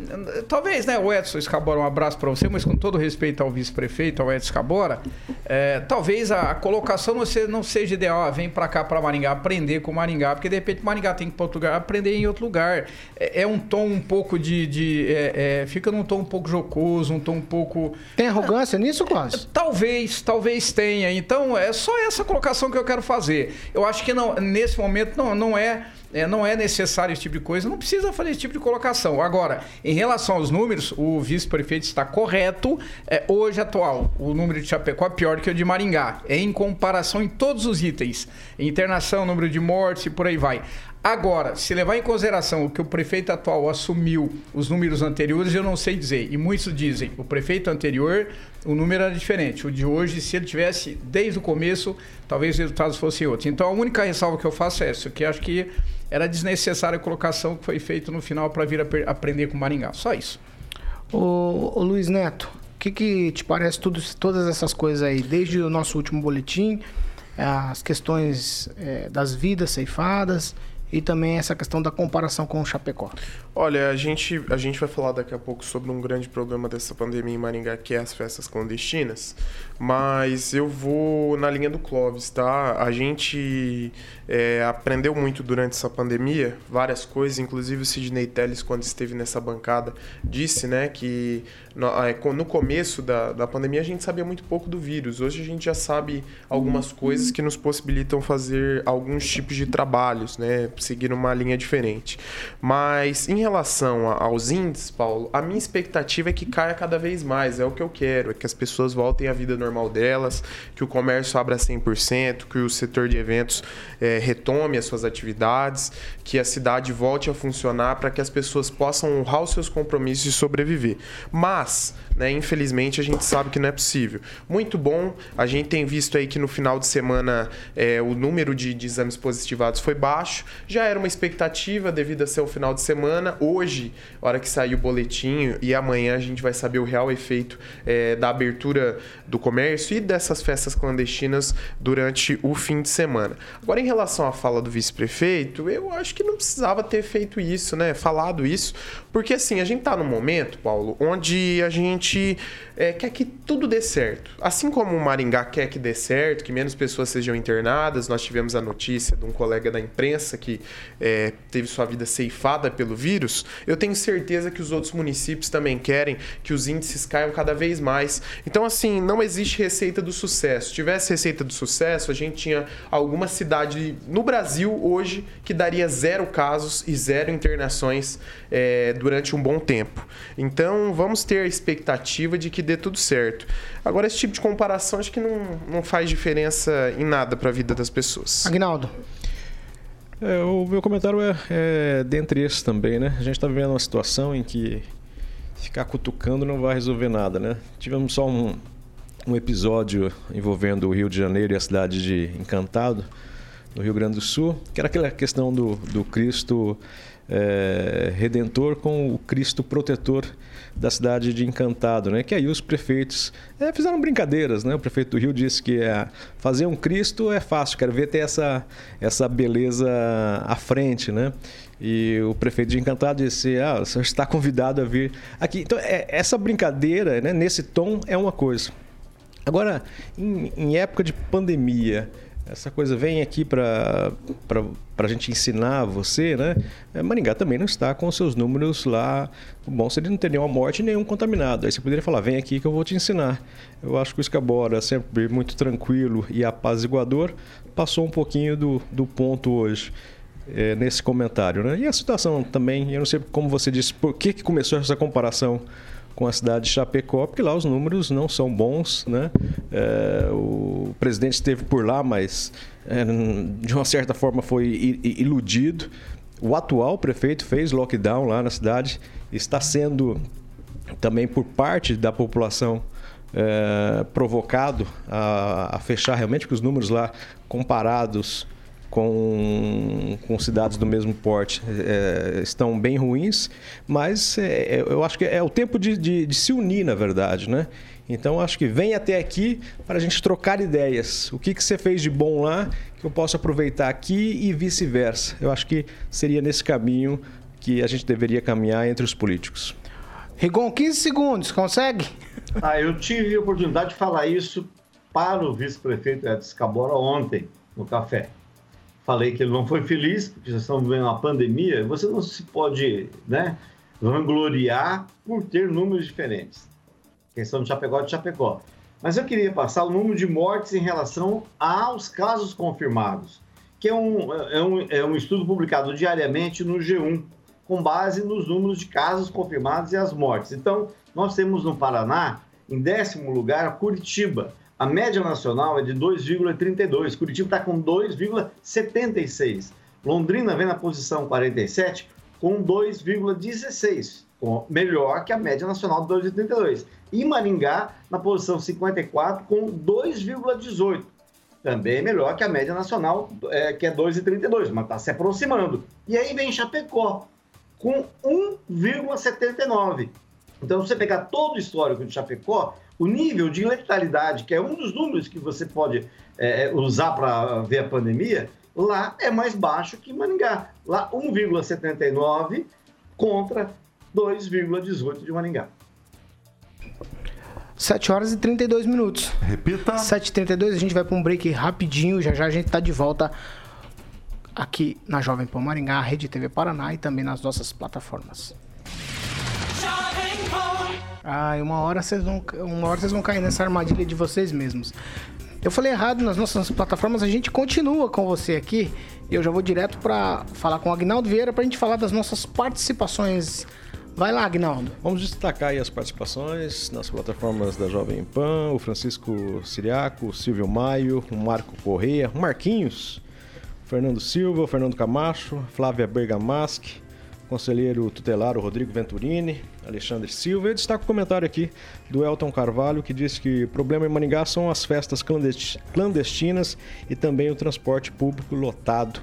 talvez, né, o Edson Escabora, um abraço para você, mas com todo respeito ao vice-prefeito, ao Edson Escabora, é, talvez a, a, colocação não seja, não seja ideal. Ah, vem para cá, para Maringá, aprender com Maringá, porque de repente Maringá tem que ir para outro lugar, aprender em outro lugar. É, é um tom um pouco de. de é, é fica num tom um pouco jocoso, um tom um pouco. Tem arrogância nisso, quase? Talvez, talvez tenha. Então, é só essa colocação que eu quero fazer. Eu acho que não, nesse momento não, não é é, não é necessário esse tipo de coisa, não precisa fazer esse tipo de colocação. Agora, em relação aos números, o vice-prefeito está correto. É, hoje atual, o número de Chapecó é pior que o de Maringá. Em comparação em todos os itens. Internação, número de mortes e por aí vai. Agora, se levar em consideração o que o prefeito atual assumiu, os números anteriores, eu não sei dizer. E muitos dizem, o prefeito anterior, o número era diferente. O de hoje, se ele tivesse desde o começo, talvez os resultados fossem outros. Então, a única ressalva que eu faço é essa, que acho que era desnecessária a colocação que foi feita no final para vir aprender com Maringá. Só isso. Ô, ô Luiz Neto, o que, que te parece tudo, todas essas coisas aí, desde o nosso último boletim, as questões é, das vidas ceifadas e também essa questão da comparação com o Chapecó. Olha, a gente, a gente vai falar daqui a pouco sobre um grande problema dessa pandemia em Maringá, que é as festas clandestinas, mas eu vou na linha do Clóvis, tá? A gente é, aprendeu muito durante essa pandemia, várias coisas, inclusive o Sidney Telles, quando esteve nessa bancada, disse né, que no, é, no começo da, da pandemia a gente sabia muito pouco do vírus, hoje a gente já sabe algumas coisas que nos possibilitam fazer alguns tipos de trabalhos, né? Seguir uma linha diferente. Mas em relação aos índices, Paulo, a minha expectativa é que caia cada vez mais. É o que eu quero, é que as pessoas voltem à vida normal delas, que o comércio abra 100%, que o setor de eventos é, retome as suas atividades, que a cidade volte a funcionar para que as pessoas possam honrar os seus compromissos e sobreviver. Mas, né, infelizmente, a gente sabe que não é possível. Muito bom, a gente tem visto aí que no final de semana é, o número de, de exames positivados foi baixo. Já era uma expectativa devido a ser o final de semana hoje, hora que sair o boletim e amanhã a gente vai saber o real efeito é, da abertura do comércio e dessas festas clandestinas durante o fim de semana. Agora, em relação à fala do vice-prefeito, eu acho que não precisava ter feito isso, né? Falado isso, porque assim, a gente tá num momento, Paulo, onde a gente é, quer que tudo dê certo. Assim como o Maringá quer que dê certo, que menos pessoas sejam internadas, nós tivemos a notícia de um colega da imprensa que é, teve sua vida ceifada pelo vírus, eu tenho certeza que os outros municípios também querem que os índices caiam cada vez mais. Então, assim, não existe receita do sucesso. Se tivesse receita do sucesso, a gente tinha alguma cidade no Brasil hoje que daria zero casos e zero internações é, durante um bom tempo. Então, vamos ter a expectativa de que dê tudo certo. Agora, esse tipo de comparação acho que não, não faz diferença em nada para a vida das pessoas. Agnaldo. É, o meu comentário é, é dentre esses também, né? A gente está vivendo uma situação em que ficar cutucando não vai resolver nada, né? Tivemos só um, um episódio envolvendo o Rio de Janeiro e a cidade de Encantado, no Rio Grande do Sul, que era aquela questão do, do Cristo é, Redentor com o Cristo Protetor da cidade de Encantado, né? Que aí os prefeitos é, fizeram brincadeiras, né? O prefeito do Rio disse que é, fazer um Cristo é fácil, quero ver ter essa, essa beleza à frente, né? E o prefeito de Encantado disse: Ah, você está convidado a vir aqui. Então, é, essa brincadeira, né, nesse tom, é uma coisa. Agora, em, em época de pandemia, essa coisa vem aqui para a gente ensinar você, né? É, Maringá também não está com seus números lá. Bom, se ele não tem nenhuma morte nenhum contaminado. Aí você poderia falar, vem aqui que eu vou te ensinar. Eu acho que o Escabora, sempre muito tranquilo e apaziguador, passou um pouquinho do, do ponto hoje. É, nesse comentário, né? E a situação também, eu não sei como você disse, por que, que começou essa comparação com a cidade de Chapecó, porque lá os números não são bons. Né? É, o presidente esteve por lá, mas é, de uma certa forma foi iludido. O atual prefeito fez lockdown lá na cidade, está sendo também por parte da população é, provocado a, a, fechar realmente, porque os números lá comparados com, com cidades do mesmo porte é, estão bem ruins, mas é, é, eu acho que é o tempo de, de, de, se unir, na verdade, né? Então acho que vem até aqui para a gente trocar ideias. O que, que você fez de bom lá que eu posso aproveitar aqui e vice-versa. Eu acho que seria nesse caminho que a gente deveria caminhar entre os políticos. Rigon, 15 segundos, consegue? Ah, eu tive a oportunidade de falar isso para o vice-prefeito Edson Cabora ontem, no café. Falei que ele não foi feliz, porque já estamos vivendo uma pandemia. Você não se pode né, vangloriar por ter números diferentes. Questão de Chapecó de Chapecó. Mas eu queria passar o número de mortes em relação aos casos confirmados, que é um, é um, é um estudo publicado diariamente no G1, com base nos números de casos confirmados e as mortes. Então, nós temos no Paraná, em décimo lugar, Curitiba. A média nacional é de 2,32. Curitiba está com 2,76. Londrina vem na posição 47 com 2,16, melhor que a média nacional de 2,32. E Maringá na posição 54 com 2,18. Também melhor que a média nacional, é, que é 2,32, mas está se aproximando. E aí vem Chapecó, com 1,79. Então, se você pegar todo o histórico de Chapecó, o nível de letalidade, que é um dos números que você pode é, usar para ver a pandemia, lá é mais baixo que Maringá. Lá, 1,79 contra 2,18 de Maringá. 7 horas e 32 minutos. Repita. 7h32, a gente vai para um break rapidinho. Já já a gente tá de volta aqui na Jovem Pan Maringá, Rede TV Paraná e também nas nossas plataformas. Ah, uma hora vocês vão, uma hora vocês vão cair nessa armadilha de vocês mesmos. Eu falei errado nas nossas plataformas, a gente continua com você aqui. E eu já vou direto para falar com o Agnaldo Vieira para a gente falar das nossas participações. Vai lá, Agnaldo. Vamos destacar aí as participações nas plataformas da Jovem Pan, o Francisco Siriaco, o Silvio Maio, o Marco Correia, o Marquinhos, o Fernando Silva, o Fernando Camacho, Flávia Bergamaschi, conselheiro tutelar o Rodrigo Venturini, Alexandre Silva. Eu destaco o comentário aqui do Elton Carvalho, que diz que o problema em Maningá são as festas clandestinas e também o transporte público lotado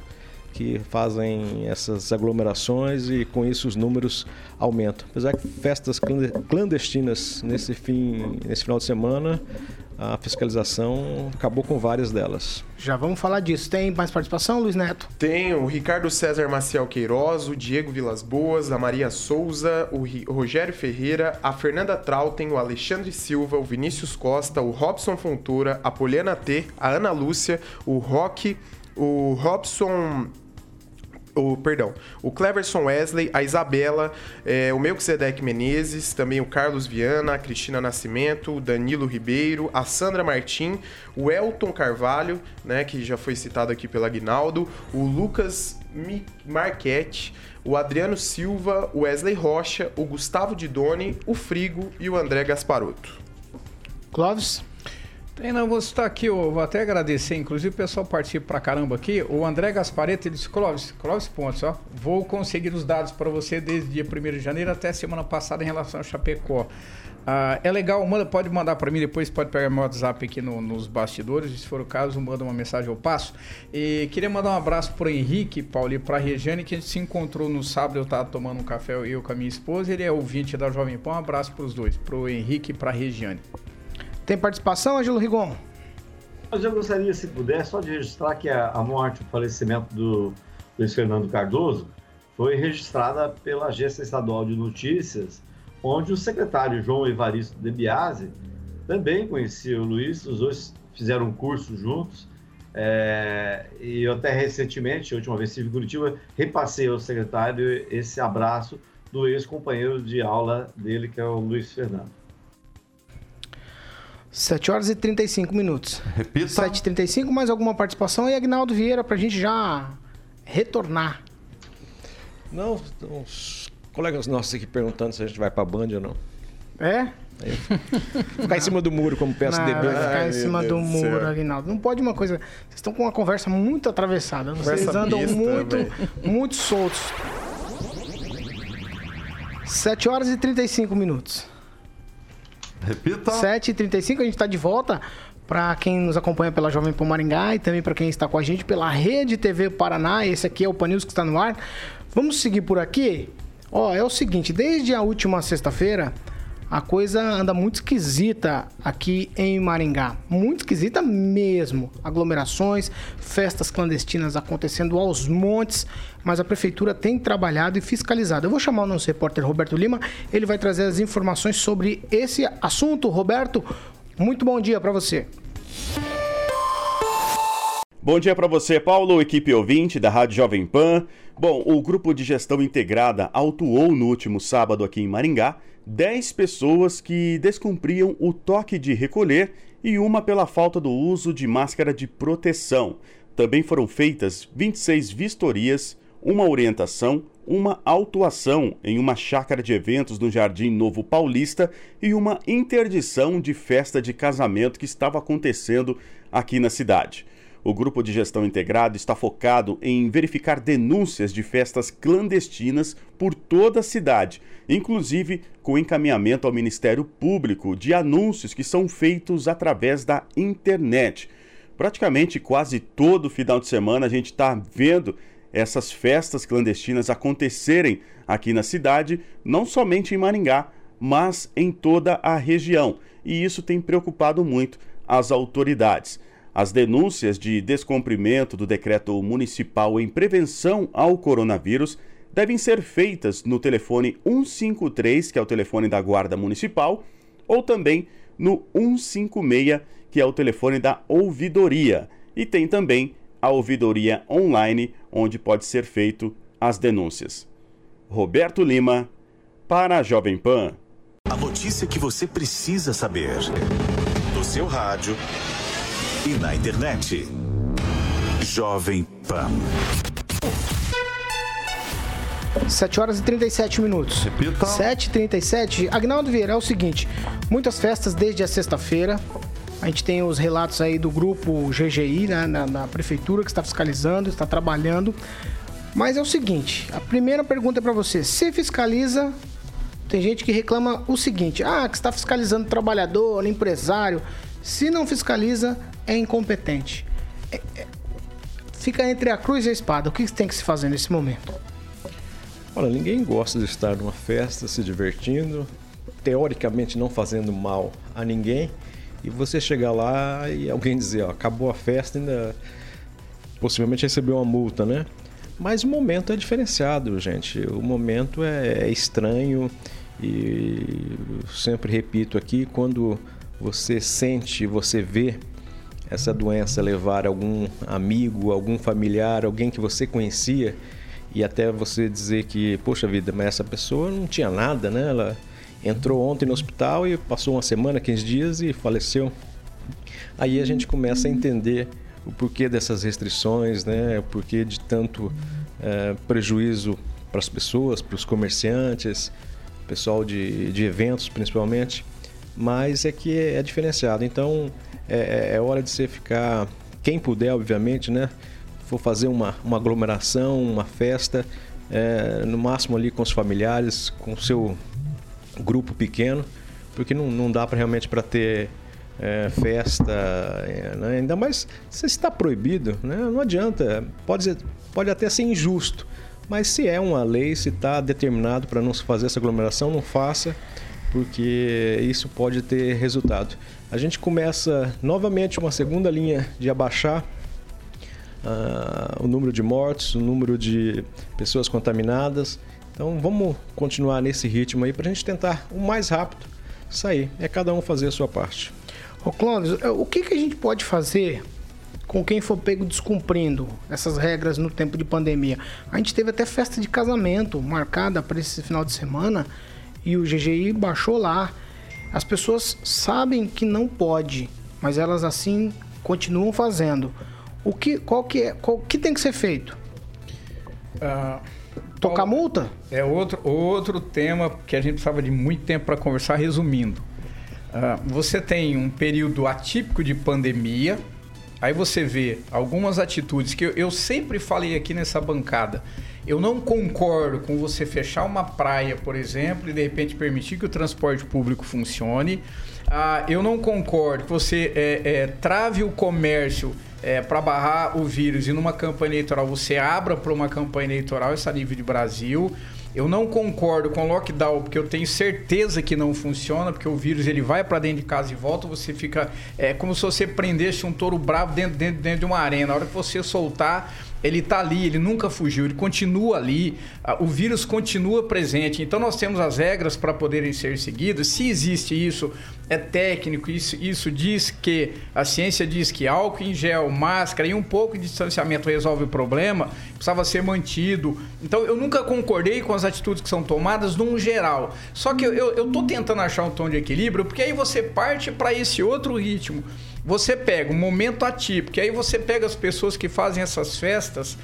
que fazem essas aglomerações e com isso os números aumentam. Apesar que festas clandestinas nesse fim, nesse final de semana, a fiscalização acabou com várias delas. Já vamos falar disso. Tem mais participação, Luiz Neto? Tem o Ricardo César Maciel Queiroz, o Diego Vilas Boas, a Maria Souza, o Rogério Ferreira, a Fernanda Trautem, o Alexandre Silva, o Vinícius Costa, o Robson Fontoura, a Poliana T, a Ana Lúcia, o Roque, o Robson o, perdão, o Cleverson Wesley, a Isabela, é, o Melquisedeque Menezes, também o Carlos Viana, a Cristina Nascimento, o Danilo Ribeiro, a Sandra Martim, o Elton Carvalho, né, que já foi citado aqui pela Aguinaldo, o Lucas Marquete, o Adriano Silva, o Wesley Rocha, o Gustavo Didoni, o Frigo e o André Gasparotto. Clóvis? Tem, não, vou citar aqui, eu vou até agradecer, inclusive o pessoal participa pra caramba aqui. O André Gaspareto, ele disse, Clóvis, Clóvis Pontes, ó, vou conseguir os dados para você desde dia 1 de janeiro até semana passada em relação ao Chapecó. Ah, é legal, manda, pode mandar para mim, depois pode pegar meu WhatsApp aqui no, nos bastidores, se for o caso, manda uma mensagem, eu passo. E queria mandar um abraço pro Henrique, Paulo, e pra Regiane, que a gente se encontrou no sábado, eu tava tomando um café, eu com a minha esposa, ele é ouvinte da Jovem Pan, um abraço pros dois, pro Henrique e pra Regiane. Tem participação, Ângelo Rigon? Eu gostaria, se puder, só de registrar que a, a morte, o falecimento do Luiz Fernando Cardoso foi registrada pela Agência Estadual de Notícias, onde o secretário João Evaristo de Biase também conhecia o Luiz, os dois fizeram um curso juntos. É, e eu até recentemente, a última vez que estive em Curitiba, repassei ao secretário esse abraço do ex-companheiro de aula dele, que é o Luiz Fernando. 7 horas e 35 minutos. Repita. 7h35, mais alguma participação? E Agnaldo Vieira, pra gente já retornar. Não, uns colegas nossos aqui perguntando se a gente vai pra Band ou não. É? Ficar em cima do muro como PSDB. Não, vai ficar Ai, em cima Deus do do muro, céu. Aguinaldo. Não pode uma coisa. Vocês estão com uma conversa muito atravessada. Vocês Conversa andam besta, muito, muito soltos. 7 horas e 35 minutos. Repita. 7h35, a gente está de volta. Para quem nos acompanha pela Jovem Pan Maringá e também para quem está com a gente pela Rede TV Paraná. Esse aqui é o Pan News que está no ar. Vamos seguir por aqui. Ó, é o seguinte, desde a última sexta-feira, a coisa anda muito esquisita aqui em Maringá. Muito esquisita mesmo. Aglomerações, festas clandestinas acontecendo aos montes, mas a prefeitura tem trabalhado e fiscalizado. Eu vou chamar o nosso repórter Roberto Lima, ele vai trazer as informações sobre esse assunto. Roberto, muito bom dia para você. Bom dia para você, Paulo, equipe ouvinte da Rádio Jovem Pan. Bom, o grupo de gestão integrada autuou no último sábado aqui em Maringá 10 pessoas que descumpriam o toque de recolher e uma pela falta do uso de máscara de proteção. Também foram feitas 26 vistorias, uma orientação, uma autuação em uma chácara de eventos no Jardim Novo Paulista e uma interdição de festa de casamento que estava acontecendo aqui na cidade. O grupo de gestão integrado está focado em verificar denúncias de festas clandestinas por toda a cidade, inclusive com encaminhamento ao Ministério Público de anúncios que são feitos através da internet. Praticamente quase todo final de semana a gente está vendo essas festas clandestinas acontecerem aqui na cidade, não somente em Maringá, mas em toda a região. E isso tem preocupado muito as autoridades. As denúncias de descumprimento do decreto municipal em prevenção ao coronavírus devem ser feitas no telefone 153, que é o telefone da Guarda Municipal, ou também no 156, que é o telefone da ouvidoria. E tem também a ouvidoria online, onde pode ser feito as denúncias. Roberto Lima, para a Jovem Pan. A notícia que você precisa saber. No seu rádio e na internet. Jovem Pan. 7 horas e 37 minutos. Repita. 7h37. Agnaldo Vieira, é o seguinte: muitas festas desde a sexta-feira. A gente tem os relatos aí do grupo GGI, né, na, na prefeitura, que está fiscalizando, está trabalhando. Mas é o seguinte: a primeira pergunta é para você: se fiscaliza, tem gente que reclama o seguinte: ah, que está fiscalizando o trabalhador, o empresário. Se não fiscaliza, é incompetente. É, é, fica entre a cruz e a espada. O que tem que se fazer nesse momento? Olha, ninguém gosta de estar numa festa se divertindo, teoricamente não fazendo mal a ninguém, e você chegar lá e alguém dizer, ó, acabou a festa, ainda possivelmente recebeu uma multa, né? Mas o momento é diferenciado, gente. O momento é, é estranho e sempre repito aqui, quando você sente, você vê essa doença levar algum amigo, algum familiar, alguém que você conhecia e até você dizer que, poxa vida, mas essa pessoa não tinha nada, né? Ela entrou ontem no hospital e passou uma semana, 15 dias e faleceu. Aí a gente começa a entender o porquê dessas restrições, né? O porquê de tanto é, prejuízo para as pessoas, para os comerciantes, pessoal de, de eventos principalmente. Mas é que é, diferenciado. Então é, é, é hora de você ficar, quem puder, obviamente, né? For fazer uma, uma aglomeração, uma festa, é, no máximo ali com os familiares, com o seu grupo pequeno, porque não, não dá para realmente para ter é, festa, é, né? ainda mais se está proibido, né? não adianta, pode, pode até ser injusto, mas se é uma lei, se está determinado para não se fazer essa aglomeração, não faça, porque isso pode ter resultado. A gente começa novamente uma segunda linha de abaixar uh, o número de mortos, o número de pessoas contaminadas. Então vamos continuar nesse ritmo aí para a gente tentar o mais rápido sair. É cada um fazer a sua parte. Ô Clóvis, é, o que, que a gente pode fazer com quem for pego descumprindo essas regras no tempo de pandemia? A gente teve até festa de casamento marcada para esse final de semana e o GGI baixou lá. As pessoas sabem que não pode, mas elas assim continuam fazendo. O que, qual que é, qual que tem que ser feito? Uh, Tocar multa? É outro, outro tema que a gente precisava de muito tempo para conversar, resumindo. Uh, você tem um período atípico de pandemia, aí você vê algumas atitudes que eu, eu sempre falei aqui nessa bancada. Eu não concordo com você fechar uma praia, por exemplo, e de repente permitir que o transporte público funcione. Ah, eu não concordo que você é, é, trave o comércio é, para barrar o vírus e numa campanha eleitoral você abra para uma campanha eleitoral, essa nível de Brasil. Eu não concordo com lockdown, porque eu tenho certeza que não funciona, porque o vírus ele vai para dentro de casa e volta, você fica. É como se você prendesse um touro bravo dentro, dentro, dentro de uma arena. Na hora que você soltar, ele está ali, ele nunca fugiu, ele continua ali, o vírus continua presente. Então nós temos as regras para poderem ser seguidas. Se existe isso, é técnico, isso, isso diz que a ciência diz que álcool em gel, máscara e um pouco de distanciamento resolve o problema, precisava ser mantido. Então eu nunca concordei com as atitudes que são tomadas num geral. Só que eu estou tentando achar um tom de equilíbrio, porque aí você parte para esse outro ritmo. Você pega um momento atípico, aí você pega as pessoas que fazem essas festas,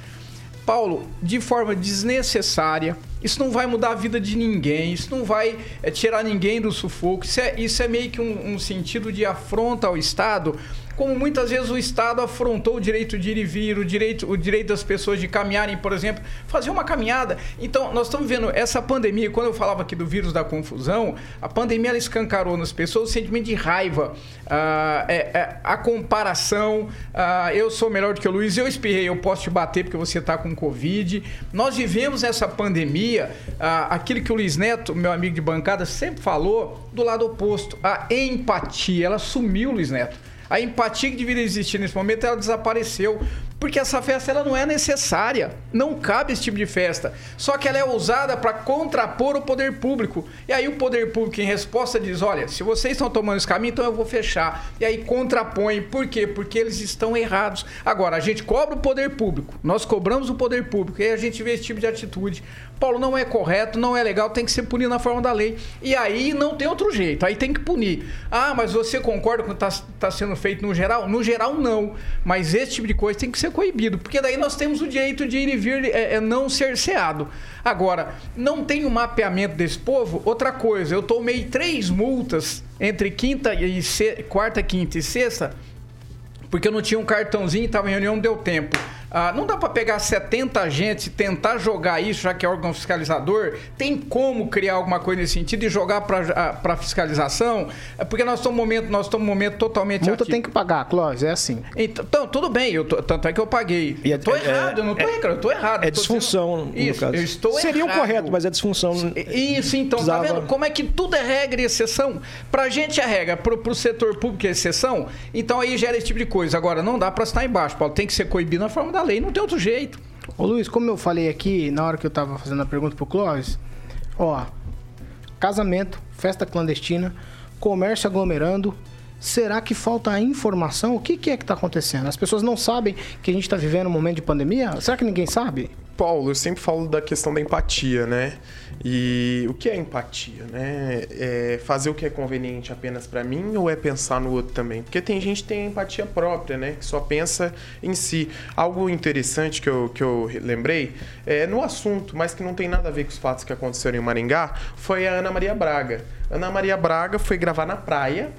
Paulo, de forma desnecessária. Isso não vai mudar a vida de ninguém, isso não vai é, tirar ninguém do sufoco. Isso é, isso é meio que um, um sentido de afronta ao Estado como muitas vezes o Estado afrontou o direito de ir e vir, o direito, o direito das pessoas de caminharem, por exemplo, fazer uma caminhada. Então, nós estamos vendo essa pandemia, quando eu falava aqui do vírus da confusão, a pandemia ela escancarou nas pessoas o sentimento de raiva, ah, é, é, a comparação, ah, eu sou melhor do que o Luiz, eu espirrei, eu posso te bater porque você está com Covid. Nós vivemos essa pandemia, ah, aquilo que o Luiz Neto, meu amigo de bancada, sempre falou, do lado oposto, a empatia, ela sumiu, Luiz Neto. A empatia que deveria existir nesse momento, ela desapareceu. Porque essa festa ela não é necessária. Não cabe esse tipo de festa. Só que ela é usada para contrapor o poder público. E aí o poder público, em resposta, diz: olha, se vocês estão tomando esse caminho, então eu vou fechar. E aí contrapõe. Por quê? Porque eles estão errados. Agora, a gente cobra o poder público. Nós cobramos o poder público. E aí a gente vê esse tipo de atitude. Paulo, não é correto, não é legal, tem que ser punido na forma da lei. E aí não tem outro jeito. Aí tem que punir. Ah, mas você concorda com o que está tá sendo feito no geral? No geral, não. Mas esse tipo de coisa tem que ser coibido, porque daí nós temos o direito de ir e vir é, é não cerceado. Agora, não tem um mapeamento desse povo? Outra coisa, eu tomei três multas entre quinta e se... quarta, quinta e sexta, porque eu não tinha um cartãozinho, estava em reunião, não deu tempo. Ah, não dá para pegar 70 agentes e tentar jogar isso, já que é órgão fiscalizador. Tem como criar alguma coisa nesse sentido e jogar para ah, fiscalização? É porque nós estamos momento, nós estamos momento totalmente Multa ativo. tem que pagar, Clóvis, é assim. Então, tudo bem, eu tô, tanto é que eu paguei. E estou é, errado, eu não estou é, errado, eu estou errado. É disfunção, no isso. Eu estou Seria errado. o correto, mas é disfunção. Isso, então, Precisava... tá vendo como é que tudo é regra e exceção? Pra gente é regra, pro, pro setor público é exceção, então aí gera esse tipo de coisa. Agora, não dá para estar embaixo, Paulo, tem que ser coibido na forma da da lei, não tem outro jeito. Ô Luiz, como eu falei aqui na hora que eu tava fazendo a pergunta pro Clóvis, ó, casamento, festa clandestina, comércio aglomerando, Será que falta informação? O que, que é que está acontecendo? As pessoas não sabem que a gente está vivendo um momento de pandemia? Será que ninguém sabe? Paulo, eu sempre falo da questão da empatia, né? E o que é empatia, né? É fazer o que é conveniente apenas para mim ou é pensar no outro também? Porque tem gente que tem empatia própria, né? Que só pensa em si. Algo interessante que eu, que eu lembrei é no assunto, mas que não tem nada a ver com os fatos que aconteceram em Maringá, foi a Ana Maria Braga. Ana Maria Braga foi gravar na praia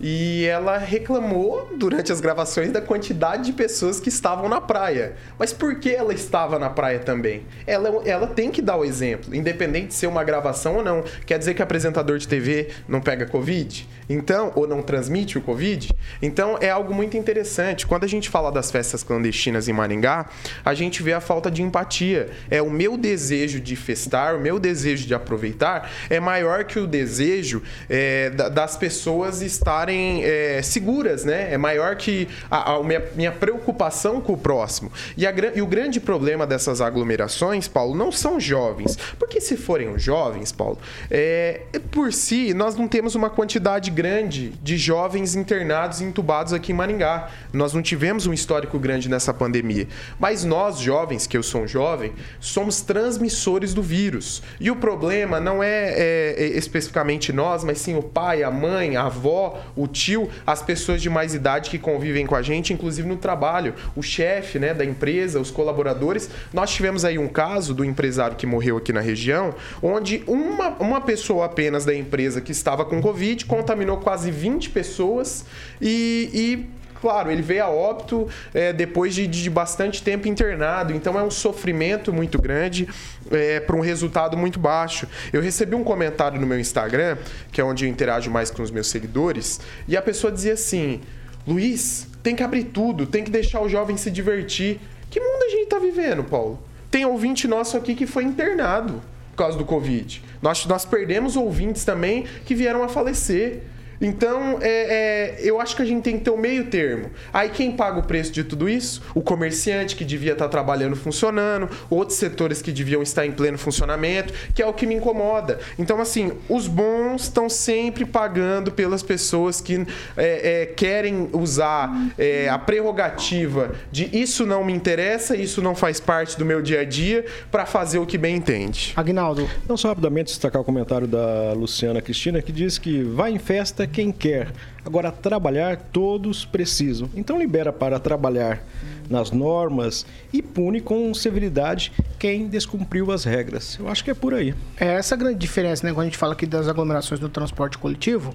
e ela reclamou durante as gravações da quantidade de pessoas que estavam na praia. Mas por que ela estava na praia também? Ela, ela tem que dar o exemplo, independente de ser uma gravação ou não. Quer dizer que apresentador de TV não pega Covid? Então, ou não transmite o Covid? Então é algo muito interessante. Quando a gente fala das festas clandestinas em Maringá, a gente vê a falta de empatia. É o meu desejo de festar, o meu desejo de aproveitar é maior que o desejo é, das pessoas estarem é, seguras, né? É maior que a, a minha, minha, preocupação com o próximo. E, a, e o grande problema dessas aglomerações, Paulo, não são jovens. Porque se forem os jovens, Paulo, é, por si, nós não temos uma quantidade grande de jovens internados e entubados aqui em Maringá. Nós não tivemos um histórico grande nessa pandemia. Mas nós, jovens, que eu sou um jovem, somos transmissores do vírus. E o problema não é, é, é especificamente nós, mas sim o pai, a mãe, a avó, o tio, as pessoas de mais idade que convivem com a gente, inclusive no trabalho, o chefe né, da empresa, os colaboradores. Nós tivemos aí um caso do empresário que morreu aqui na região, onde uma, uma pessoa apenas da empresa que estava com Covid contaminou quase 20 pessoas e, e claro, ele veio a óbito é, depois de, de, bastante tempo internado, então é um sofrimento muito grande é, para um resultado muito baixo. Eu recebi um comentário no meu Instagram, que é onde eu interajo mais com os meus seguidores, e a pessoa dizia assim: Luiz, tem que abrir tudo, tem que deixar o jovem se divertir. Que mundo a gente está vivendo, Paulo? Tem ouvinte nosso aqui que foi internado por causa do Covid. Nós, nós perdemos ouvintes também que vieram a falecer. Então, é, é, eu acho que a gente tem que ter o um meio termo. Aí quem paga o preço de tudo isso? O comerciante que devia estar trabalhando funcionando, outros setores que deviam estar em pleno funcionamento, que é o que me incomoda. Então, assim, os bons estão sempre pagando pelas pessoas que é, é querem usar é, a prerrogativa de isso não me interessa, isso não faz parte do meu dia a dia, para fazer o que bem entende. Agnaldo. Não, só rapidamente destacar o comentário da Luciana Cristina, que diz que vai em festa quem quer. Agora, trabalhar, todos precisam. Então, libera para trabalhar nas normas e pune com severidade quem descumpriu as regras. Eu acho que é por aí. É essa a grande diferença, né? Quando a gente fala aqui das aglomerações do transporte coletivo,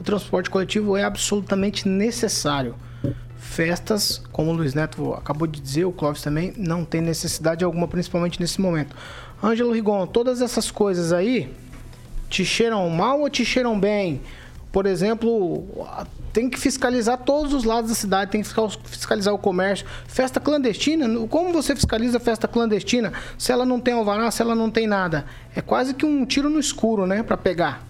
o transporte coletivo é absolutamente necessário. Festas, como o Luiz Neto acabou de dizer, o Clóvis também, não tem necessidade alguma, principalmente nesse momento. Ângelo Rigon, todas essas coisas aí te cheiram mal ou te cheiram bem? Por exemplo, tem que fiscalizar todos os lados da cidade, tem que fiscalizar o comércio. Festa clandestina, como você fiscaliza festa clandestina se ela não tem alvará, se ela não tem nada? É quase que um tiro no escuro, né, para pegar.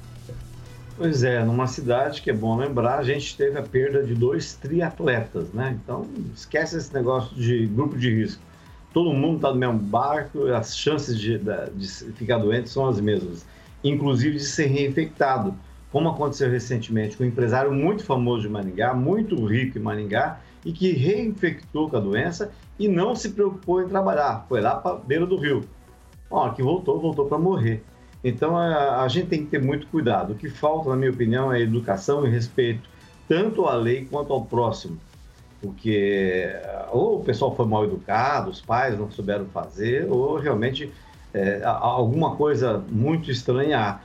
Pois é, numa cidade que é bom lembrar, a gente teve a perda de dois triatletas, né? Então, esquece esse negócio de grupo de risco. Todo mundo está no mesmo barco, as chances de, de ficar doente são as mesmas, inclusive de ser reinfectado como aconteceu recentemente com um empresário muito famoso de Maningá, muito rico em Maningá, e que reinfectou com a doença e não se preocupou em trabalhar. Foi lá para beira do rio. Ó, que voltou, voltou para morrer. Então a, a, gente tem que ter muito cuidado. O que falta, na minha opinião, é educação e respeito, tanto à lei quanto ao próximo. Porque ou o pessoal foi mal educado, os pais não souberam fazer, ou realmente é, alguma coisa muito estranha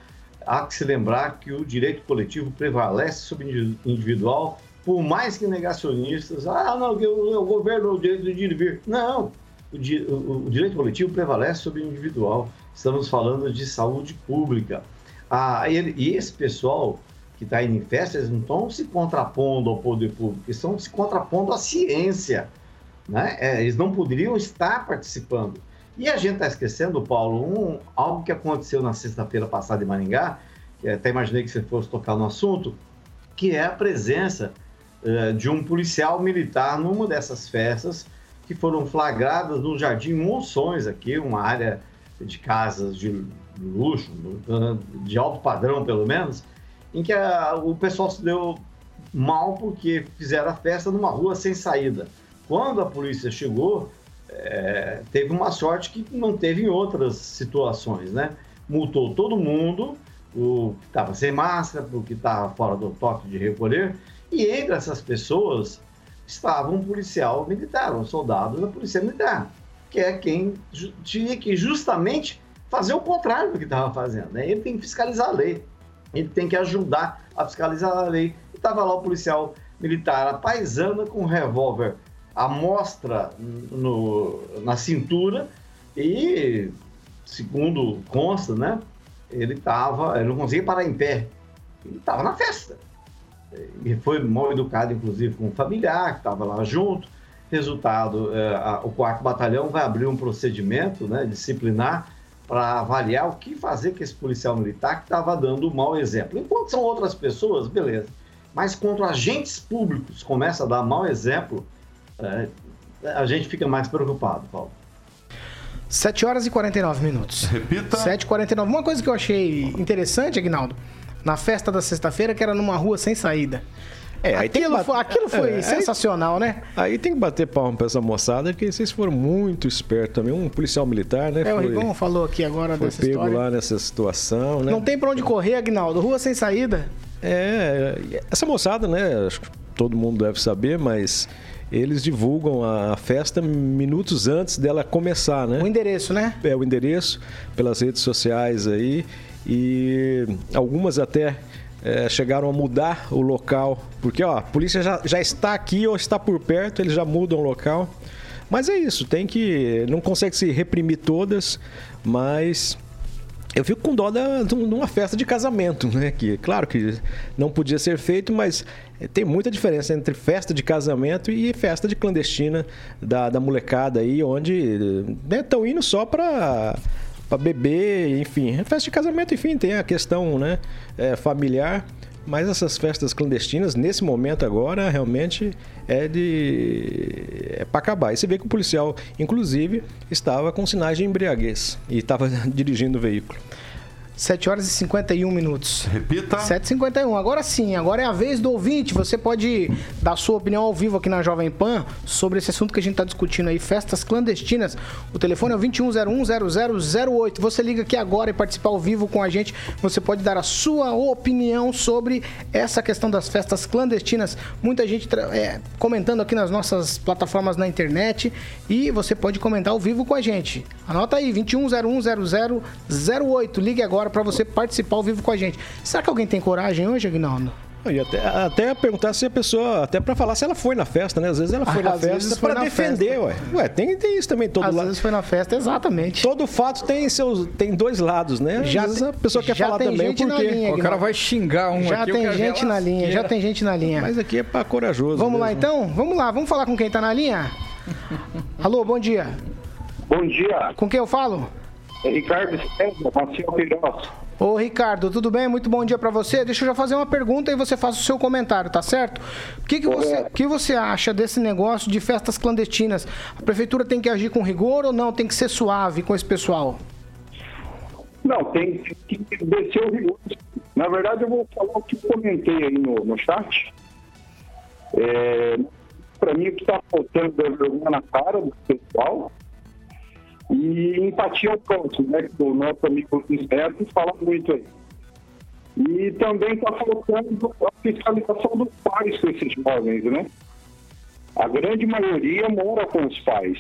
há que se lembrar que o direito coletivo prevalece sobre individual, por mais que negacionistas, ah, não, o, governo, o direito de vir. Não, o, o, direito coletivo prevalece sobre individual. Estamos falando de saúde pública. Ah, ele, e esse pessoal que está indo em festa, eles não estão se contrapondo ao poder público, eles estão se contrapondo à ciência. Né? É, eles não poderiam estar participando. E a gente está esquecendo, Paulo, um, algo que aconteceu na sexta-feira passada em Maringá, que até imaginei que você fosse tocar no assunto, que é a presença uh, de um policial militar numa dessas festas que foram flagradas no Jardim Monções, aqui, uma área de casas de luxo, de alto padrão pelo menos, em que a, o pessoal se deu mal porque fizeram a festa numa rua sem saída. Quando a polícia chegou, é, teve uma sorte que não teve em outras situações, né? Multou todo mundo, o que estava sem máscara, o que estava fora do toque de recolher, e entre essas pessoas estava um policial militar, um soldado da Polícia Militar, que é quem tinha que justamente fazer o contrário do que estava fazendo. Né? Ele tem que fiscalizar a lei, ele tem que ajudar a fiscalizar a lei. Estava lá o policial militar, a paisana com um revólver a mostra no, na cintura e, segundo consta, né, ele tava, ele não conseguia parar em pé, ele estava na festa. E foi mal educado, inclusive, com um familiar que estava lá junto. Resultado, é, a, o quarto batalhão vai abrir um procedimento né, disciplinar para avaliar o que fazer com esse policial militar que estava dando um mau exemplo. Enquanto são outras pessoas, beleza. Mas contra agentes públicos começa a dar mau exemplo, é, a gente fica mais preocupado, Paulo. 7 horas e 49 minutos. Repita. 7 e 49 Uma coisa que eu achei interessante, Agnaldo, na festa da sexta-feira, que era numa rua sem saída. É, aí aquilo, bater... foi, aquilo foi é, sensacional, aí, né? Aí tem que bater palma pra essa moçada, porque vocês foram muito espertos também. Um policial militar, né? É, foi, o Rigon falou aqui agora foi dessa pego história. lá nessa situação, né? Não tem pra onde correr, Agnaldo. Rua sem saída. É, essa moçada, né? Acho que todo mundo deve saber, mas eles divulgam a festa minutos antes dela começar, né? O endereço, né? É, o endereço pelas redes sociais aí. E algumas até é, chegaram a mudar o local, porque ó, a polícia já, já está aqui ou está por perto, eles já mudam o local. Mas é isso, tem que. Não consegue se reprimir todas, mas eu fico com dó da, de uma festa de casamento, né? Que claro que não podia ser feito, mas tem muita diferença entre festa de casamento e festa de clandestina da, da molecada aí, onde estão né, indo só para para beber, enfim. Festa de casamento, enfim, tem a questão né, é, familiar. Mas essas festas clandestinas, nesse momento agora, realmente é de. é para acabar. E você vê que o policial, inclusive, estava com sinais de embriaguez e estava dirigindo o veículo. 7 horas e 51 minutos. Repita. 7h51. Agora sim, agora é a vez do ouvinte. Você pode dar sua opinião ao vivo aqui na Jovem Pan sobre esse assunto que a gente está discutindo aí, festas clandestinas. O telefone é o 21010008. Você liga aqui agora e participar ao vivo com a gente. Você pode dar a sua opinião sobre essa questão das festas clandestinas. Muita gente é, comentando aqui nas nossas plataformas na internet e você pode comentar ao vivo com a gente. Anota aí, 21010008. Ligue agora para você participar ao vivo com a gente. Será que alguém tem coragem hoje, Aguinaldo? E até, até perguntar se a pessoa, até para falar se ela foi na festa, né? Às vezes ela foi ah, na festa para defender, festa. ué. Ué, tem, tem isso também todo Às lado. Às vezes foi na festa, exatamente. Todo fato tem seus tem dois lados, né? Já Às vezes a pessoa quer falar também porque linha, o cara vai xingar um já aqui, tem gente na linha, já tem gente na linha. Mas aqui é para corajoso. Vamos mesmo. lá então? Vamos lá, vamos falar com quem tá na linha? Alô, bom dia. Bom dia. Com quem eu falo? É Ricardo César, Marcelo Queiroz. Ô Ricardo, tudo bem? Muito bom dia para você. Deixa eu já fazer uma pergunta e você faça o seu comentário, tá certo? O que, que, você, que você acha desse negócio de festas clandestinas? A prefeitura tem que agir com rigor ou não? Tem que ser suave com esse pessoal? Não, tem que descer o rigor. Na verdade, eu vou falar o que eu comentei aí no, no chat. É, para mim, o que está faltando é vergonha na cara do pessoal e empatia ao próximo, né? Que o nosso amigo Neto fala muito aí. E também está faltando a fiscalização dos pais com esses jovens, né? A grande maioria mora com os pais.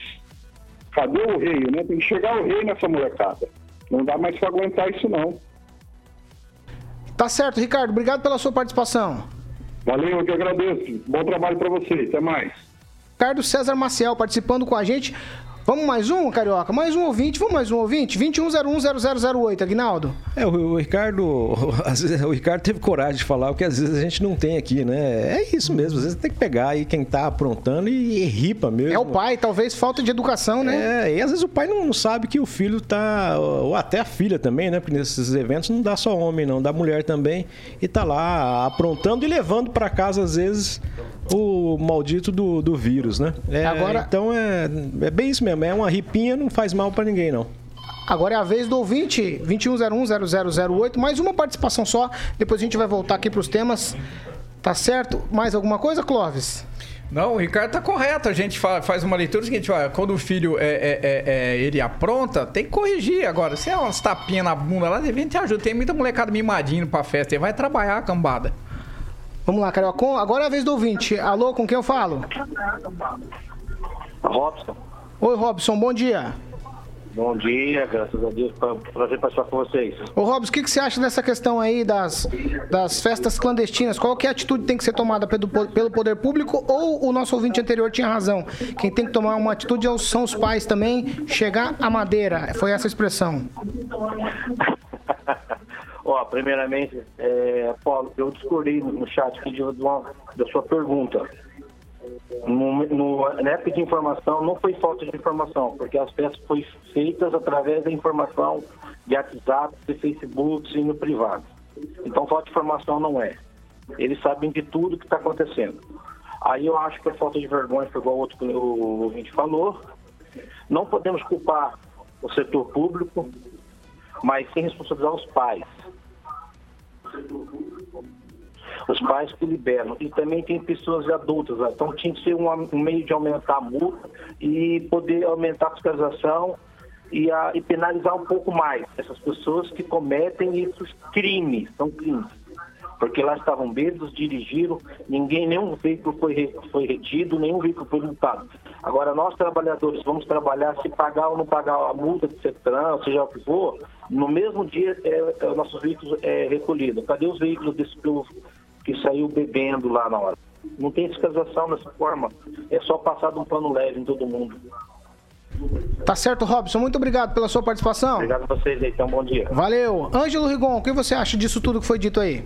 Cadê o rei, né? Tem que chegar o rei nessa molecada. Não dá mais para aguentar isso, não. Tá certo, Ricardo. Obrigado pela sua participação. Valeu, eu que agradeço. Bom trabalho para você. Até mais. Ricardo César Maciel participando com a gente. Vamos mais um, Carioca? Mais um ouvinte. Vamos mais um ouvinte? 21010008, Aguinaldo. É, o, o Ricardo... Às vezes, o Ricardo teve coragem de falar o que às vezes a gente não tem aqui, né? É isso mesmo. Às vezes tem que pegar aí quem tá aprontando e, e ripa mesmo. É o pai, talvez falta de educação, né? É, e às vezes o pai não sabe que o filho tá... Ou até a filha também, né? Porque nesses eventos não dá só homem, não. Dá mulher também. E tá lá aprontando e levando para casa, às vezes, o maldito do, do vírus, né? É, Agora... Então é, é bem isso mesmo. É uma ripinha, não faz mal para ninguém, não. Agora é a vez do ouvinte, 21010008. Mais uma participação só. Depois a gente vai voltar aqui para os temas. Tá certo? Mais alguma coisa, Clóvis? Não, o Ricardo tá correto. A gente faz uma leitura seguinte: olha, quando o filho é, é, é, é, ele apronta, tem que corrigir. Agora, se é umas tapinhas na bunda lá, devia te ajuda. Tem muita molecada mimadinha pra festa. Ele vai trabalhar a cambada. Vamos lá, Carioca. Agora é a vez do ouvinte. Alô, com quem eu falo? Robson. Oi, Robson, bom dia. Bom dia, graças a Deus. Prazer participar com vocês. Ô, Robson, o que, que você acha dessa questão aí das, das festas clandestinas? Qual que é a atitude que tem que ser tomada pelo, pelo poder público ou o nosso ouvinte anterior tinha razão? Quem tem que tomar uma atitude são os pais também. Chegar à madeira. Foi essa a expressão. Ó, primeiramente, é, Paulo, eu discordei no chat aqui de uma, da sua pergunta. No, no, na época de informação, não foi falta de informação, porque as peças foram feitas através da informação de WhatsApp, de Facebook e no privado. Então, falta de informação não é. Eles sabem de tudo que está acontecendo. Aí eu acho que é falta de vergonha, foi igual o outro que o ouvinte falou. Não podemos culpar o setor público, mas sim responsabilizar os pais. Os pais que liberam. E também tem pessoas adultas. Então tinha que ser um, um meio de aumentar a multa e poder aumentar a fiscalização e, a, e penalizar um pouco mais essas pessoas que cometem esses crimes. São crimes porque lá estavam bêbados, dirigiram, ninguém, nenhum veículo foi, foi retido, nenhum veículo foi multado. Agora, nós trabalhadores vamos trabalhar, se pagar ou não pagar a multa de CETRAN, seja o que for, no mesmo dia é, é, nossos veículos é recolhido. Cadê os veículos desse povo que saiu bebendo lá na hora? Não tem fiscalização dessa forma, é só passar de um pano leve em todo mundo. Tá certo, Robson. Muito obrigado pela sua participação. Obrigado a vocês aí, então bom dia. Valeu. Ângelo Rigon, o que você acha disso tudo que foi dito aí?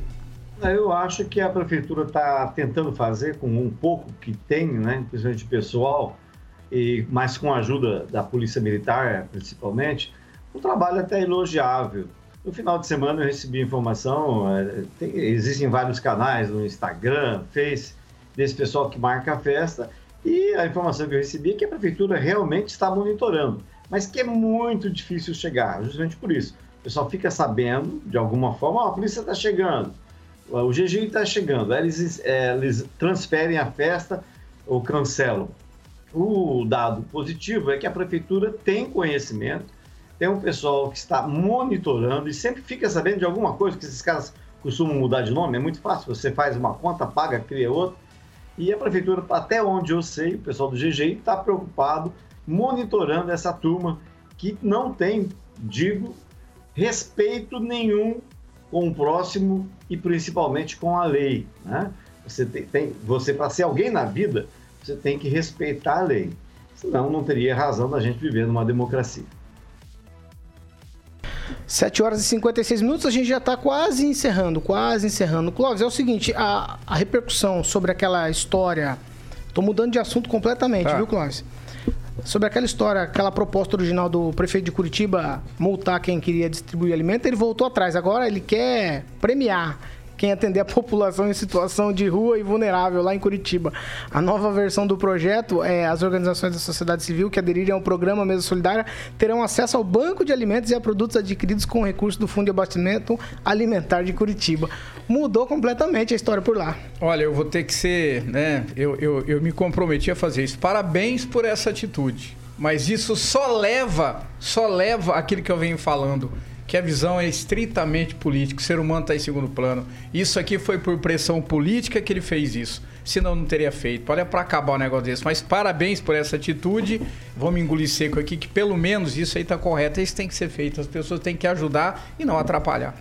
Eu acho que a prefeitura está tentando fazer com um pouco que tem, né, principalmente pessoal, e, mas com a ajuda da polícia militar, principalmente, um trabalho até elogiável. No final de semana eu recebi informação, é, tem, existem vários canais no Instagram, Face, desse pessoal que marca a festa, e a informação que eu recebi é que a prefeitura realmente está monitorando, mas que é muito difícil chegar, justamente por isso. O pessoal fica sabendo, de alguma forma, oh, a polícia está chegando, o GG está chegando, eles, é, eles transferem a festa ou cancelam. O dado positivo é que a prefeitura tem conhecimento, tem um pessoal que está monitorando e sempre fica sabendo de alguma coisa, que esses caras costumam mudar de nome, é muito fácil, você faz uma conta, paga, cria outra, e a prefeitura, até onde eu sei, o pessoal do GGI está preocupado, monitorando essa turma que não tem, digo, respeito nenhum com o próximo e principalmente com a lei. Né? Você tem, tem você para ser alguém na vida, você tem que respeitar a lei. Senão não teria razão da gente viver numa democracia. 7 horas e 56 minutos, a gente já está quase encerrando, quase encerrando. Clóvis, é o seguinte, a, a repercussão sobre aquela história... Estou mudando de assunto completamente, tá. viu, Clóvis? Sobre aquela história, aquela proposta original do prefeito de Curitiba multar quem queria distribuir alimento, ele voltou atrás. Agora ele quer premiar quem atender a população em situação de rua e vulnerável lá em Curitiba. A nova versão do projeto é as organizações da sociedade civil que aderirem ao programa Mesa Solidária terão acesso ao banco de alimentos e a produtos adquiridos com recursos do Fundo de Abastecimento Alimentar de Curitiba. Mudou completamente a história por lá. Olha, eu vou ter que ser, né? Eu, eu, eu me comprometi a fazer isso. Parabéns por essa atitude. Mas isso só leva, só leva aquilo que eu venho falando que a visão é estritamente política, o ser humano está em segundo plano. Isso aqui foi por pressão política que ele fez isso. Senão não teria feito. Olha para acabar um negócio desse. Mas parabéns por essa atitude. Vamos engolir seco aqui, que pelo menos isso aí está correto. Isso tem que ser feito. As pessoas têm que ajudar e não atrapalhar.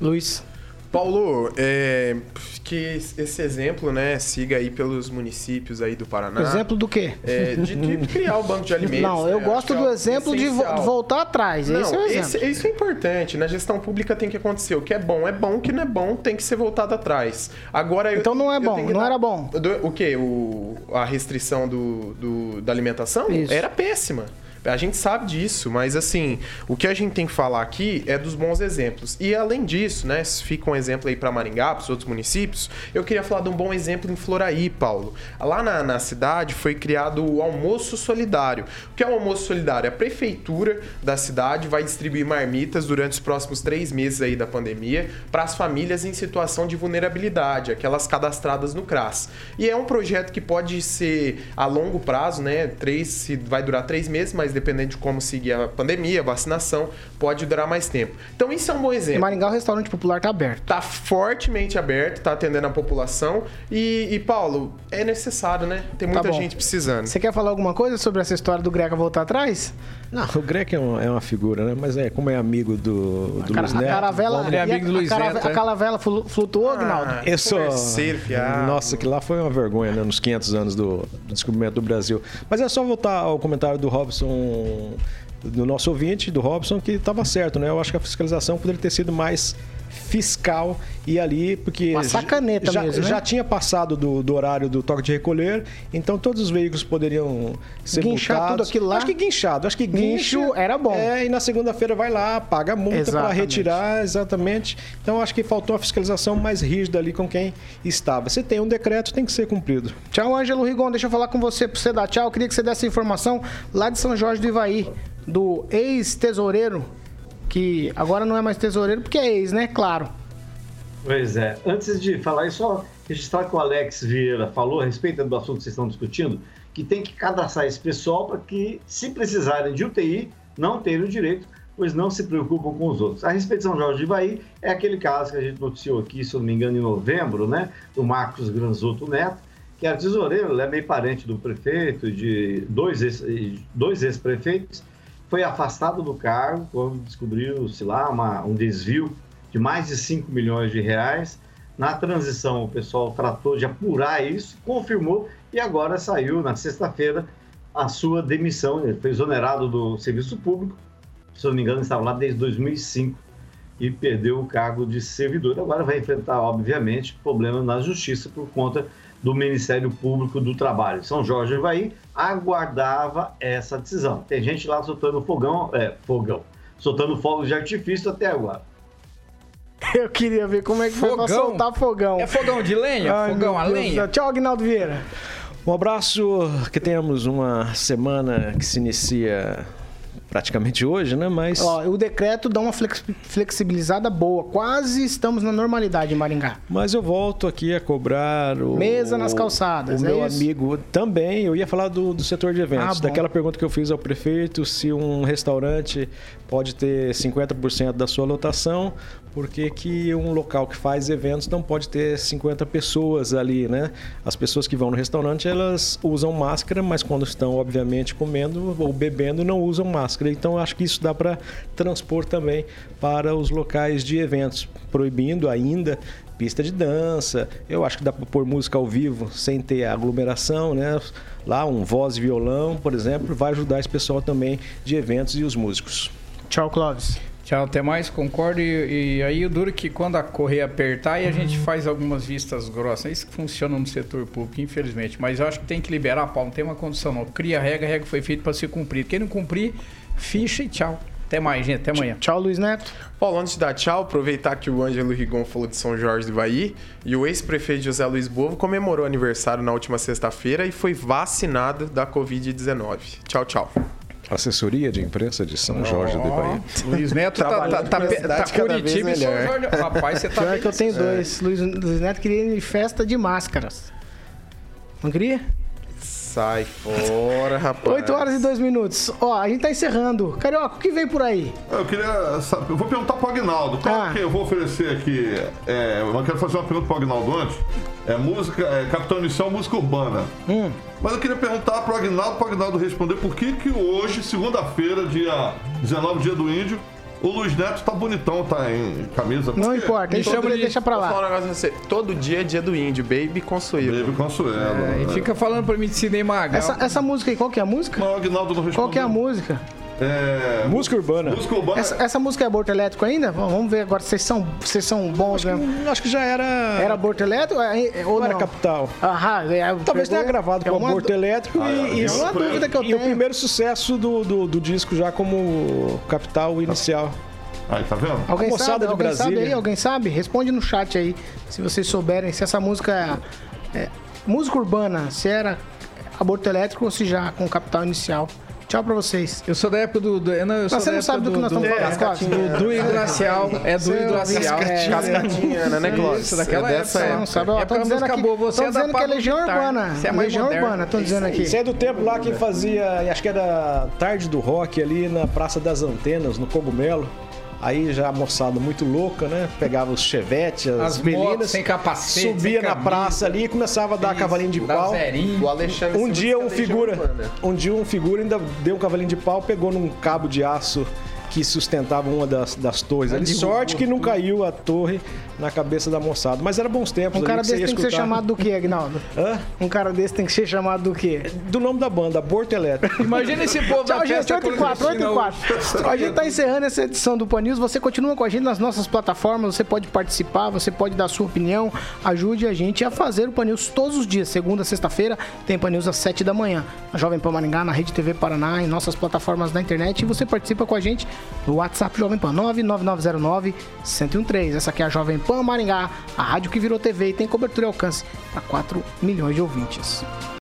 Luiz. Paulo, é, que esse exemplo, né, siga aí pelos municípios aí do Paraná. Exemplo do quê? É, de, de, criar o banco de alimentos. Não, eu né? gosto do é exemplo de voltar atrás. Não, esse é o exemplo. Esse, isso é importante. Na gestão pública tem que acontecer. O que é bom é bom, o que não é bom tem que ser voltado atrás. Agora Então eu, não é bom, não dar... era bom. O quê? O, a restrição do, do da alimentação? Isso. Era péssima. A gente sabe disso, mas assim, o que a gente tem que falar aqui é dos bons exemplos. E além disso, né, fica um exemplo aí para Maringá, para os outros municípios, eu queria falar de um bom exemplo em Floraí, Paulo. Lá na, na cidade foi criado o almoço solidário. O que é o almoço solidário? A prefeitura da cidade vai distribuir marmitas durante os próximos três meses aí da pandemia para as famílias em situação de vulnerabilidade, aquelas cadastradas no CRAS. E é um projeto que pode ser a longo prazo, né? Três, vai durar três meses, mas dependendo de como seguir a pandemia, a vacinação, pode durar mais tempo. Então isso é um bom exemplo. Em Maringá o restaurante popular está aberto. Está fortemente aberto, está atendendo a população. E, e, Paulo, é necessário, né? Tem muita tá gente precisando. Você quer falar alguma coisa sobre essa história do Greca voltar atrás? Não, o Greca é, uma, é uma figura, né? Mas é como é amigo do, do Luiz Neto. A caravela, é amigo do Luiz a, Neto. A caravela flutuou, Agnaldo? Ah, eu sou... Nossa, que lá foi uma vergonha, né? Nos 500 anos do, do descobrimento do Brasil. Mas é só voltar ao comentário do Robson do nosso ouvinte, do Robson, que estava certo, né? Eu acho que a fiscalização poderia ter sido mais fiscal e ali, porque Uma sacaneta já, mesmo, né? já tinha passado do, do, horário do toque de recolher, então todos os veículos poderiam ser Guinchar multados. tudo aquilo lá. Acho que guinchado, acho que guincho guincha, era bom. É, e na segunda-feira vai lá, paga a multa para retirar, exatamente. Então acho que faltou a fiscalização mais rígida ali com quem estava. Se tem um decreto, tem que ser cumprido. Tchau, Ângelo Rigon, deixa eu falar com você para você dar tchau. Eu queria que você desse informação lá de São Jorge do Ivaí, do ex-tesoureiro que agora não é mais tesoureiro porque é ex, né? Claro. Pois é. Antes de falar isso, só registrar que o Alex Vieira falou a respeito do assunto que vocês estão discutindo, que tem que cadastrar esse pessoal para que, se precisarem de UTI, não tenham o direito, pois não se preocupam com os outros. A respeito de São Jorge de Ivaí, é aquele caso que a gente noticiou aqui, se eu não me engano, em novembro, né? Do Marcos Granzotto Neto, que era tesoureiro, ele é meio parente do prefeito, de dois ex-prefeitos, foi afastado do cargo quando descobriu-se lá uma, um desvio de mais de 5 milhões de reais. Na transição, o pessoal tratou de apurar isso, confirmou e agora saiu na sexta-feira a sua demissão. Ele foi exonerado do serviço público, se não me engano, estava lá desde 2005 e perdeu o cargo de servidor. Agora vai enfrentar, obviamente, problemas na justiça por conta do Ministério Público do Trabalho. São Jorge Evaí aguardava essa decisão. Tem gente lá soltando fogão, é, fogão, soltando fogos de artifício até agora. Eu queria ver como é que foi pra Fogão? soltar fogão. É fogão de lenha? Ai, fogão a Deus do lenha? Tchau, Agnaldo Vieira. Um abraço, que tenhamos uma semana que se inicia praticamente hoje, né? Mas Ó, o decreto dá uma flex- flexibilizada boa. Quase estamos na normalidade em Maringá. Mas eu volto aqui a cobrar o. Mesa nas calçadas, O é meu isso? amigo também. Eu ia falar do, do setor de eventos. Ah, daquela pergunta que eu fiz ao prefeito: se um restaurante pode ter 50% da sua lotação, por que, que um local que faz eventos não pode ter 50 pessoas ali, né? As pessoas que vão no restaurante elas usam máscara, mas quando estão, obviamente, comendo ou bebendo, não usam máscara. Então, acho que isso dá para transpor também para os locais de eventos, proibindo ainda pista de dança. Eu acho que dá para pôr música ao vivo sem ter aglomeração, né? Lá um voz e violão, por exemplo, vai ajudar esse pessoal também de eventos e os músicos. Tchau, Clóvis. Tchau, até mais, concordo. E, e aí o duro é que quando a correia apertar, aí a gente faz algumas vistas grossas. É Isso que funciona no setor público, infelizmente. Mas eu acho que tem que liberar, Paulo, não tem uma condição não. Cria a regra, a regra foi feita para ser cumprida. Quem não cumprir, ficha e tchau. Até mais, gente. Até amanhã. Tchau, Luiz Neto. Paulo, antes de dar tchau, aproveitar que o Ângelo Rigon falou de São Jorge do Ivaí e o ex-prefeito José Luiz Bovo comemorou aniversário na última sexta-feira e foi vacinado da Covid-19. Tchau, tchau. Assessoria de imprensa de São Jorge do Ivaí. Luiz Neto tá, tá, tá, tá, Curitiba e São melhor. Jorge. Rapaz, você tá Pior bem que eu tenho dois. Luiz, Luiz Neto queria ir em festa de máscaras. Não queria? Sai fora, rapaz. 8 horas e 2 minutos. Ó, a gente tá encerrando. Carioca, o que vem por aí? Eu queria saber, eu vou perguntar pro Agnaldo. Qual Ah. que eu vou oferecer aqui? É, eu quero fazer uma pergunta pro Agnaldo antes. É música, é, Capitão Inicial, música urbana. Hum. Mas eu queria perguntar pro Agnaldo, pro Agnaldo responder por que que hoje, segunda-feira, dia 19, dia do índio, o Luiz Neto tá bonitão, tá em camisa. Não importa, então chama de- deixa pra Vou falar lá. um negócio pra você. Todo dia é dia do índio, Baby Consuelo. Baby Consuelo. É, e né? fica falando pra mim de Sidney Magal. Essa, essa música aí, qual que é a música? Mas o Agnaldo não respondeu. Qual que é a música? É, Música urbana. música urbana. Essa, essa música é aborto elétrico ainda? Vamos ver agora se vocês são, vocês são bons mesmo. Hum, Acho que já era. Era aborto elétrico é, é, ou não? era capital. Aham, é, Talvez tenha pegou- gravado é com uma aborto elétrico Ah, e, e, É uma dúvida que eu e o tenho. primeiro sucesso do, do, do disco já como capital inicial. Aí, tá vendo? Alguém A sabe? de Alguém sabe Brasília. aí? Alguém sabe? Responde no chat aí, se vocês souberem se essa música é, é música urbana, se era aborto elétrico ou se já com capital inicial. Tchau pra vocês. Eu sou da época do. do não, eu sou você da não sabe do que nós estamos falando, Cláudio? Do, do glacial. É do Seu glacial. é, Cascatinhana, né, Clóvis? Isso, daquela É dessa época. Você não sabe, ó, É dizendo aqui, você é da dizendo que é Legião. Urbana. Você é mais Legião moderno. Urbana, tô dizendo aqui. Isso é do tempo lá que fazia, acho que era tarde do rock ali na Praça das Antenas, no Cogumelo. Aí já a moçada muito louca, né? Pegava os chevetes, as, As meninas, sem capacete, subia sem na camisa. praça ali e começava a dar Isso, cavalinho de pau. zerinho. O Alexandre Um dia um figura, um dia um figura ainda deu um cavalinho de pau, pegou num cabo de aço que sustentava uma das, das torres. Ali, sorte que não caiu a torre na cabeça da moçada. Mas era bons tempos. Um cara desse tem que ser escutar. chamado do quê, Agnaldo? Hã? Um cara desse tem que ser chamado do quê? Do nome da banda, Aborto Elétrico. Imagina esse povo Tchau, da gente. festa 8 e 4, 8 e 4. A gente tá encerrando essa edição do Pan News. Você continua com a gente nas nossas plataformas. Você pode participar, você pode dar sua opinião. Ajude a gente a fazer o Pan News todos os dias. Segunda, sexta-feira, tem Pan News às 7 da manhã. Na Jovem Pan Maringá, na Rede TV Paraná, em nossas plataformas na internet. E você participa com a gente no WhatsApp Jovem Pan 99909-1013. Essa aqui é a Jovem Pan Maringá, a rádio que virou TV e tem cobertura e alcance para 4 milhões de ouvintes.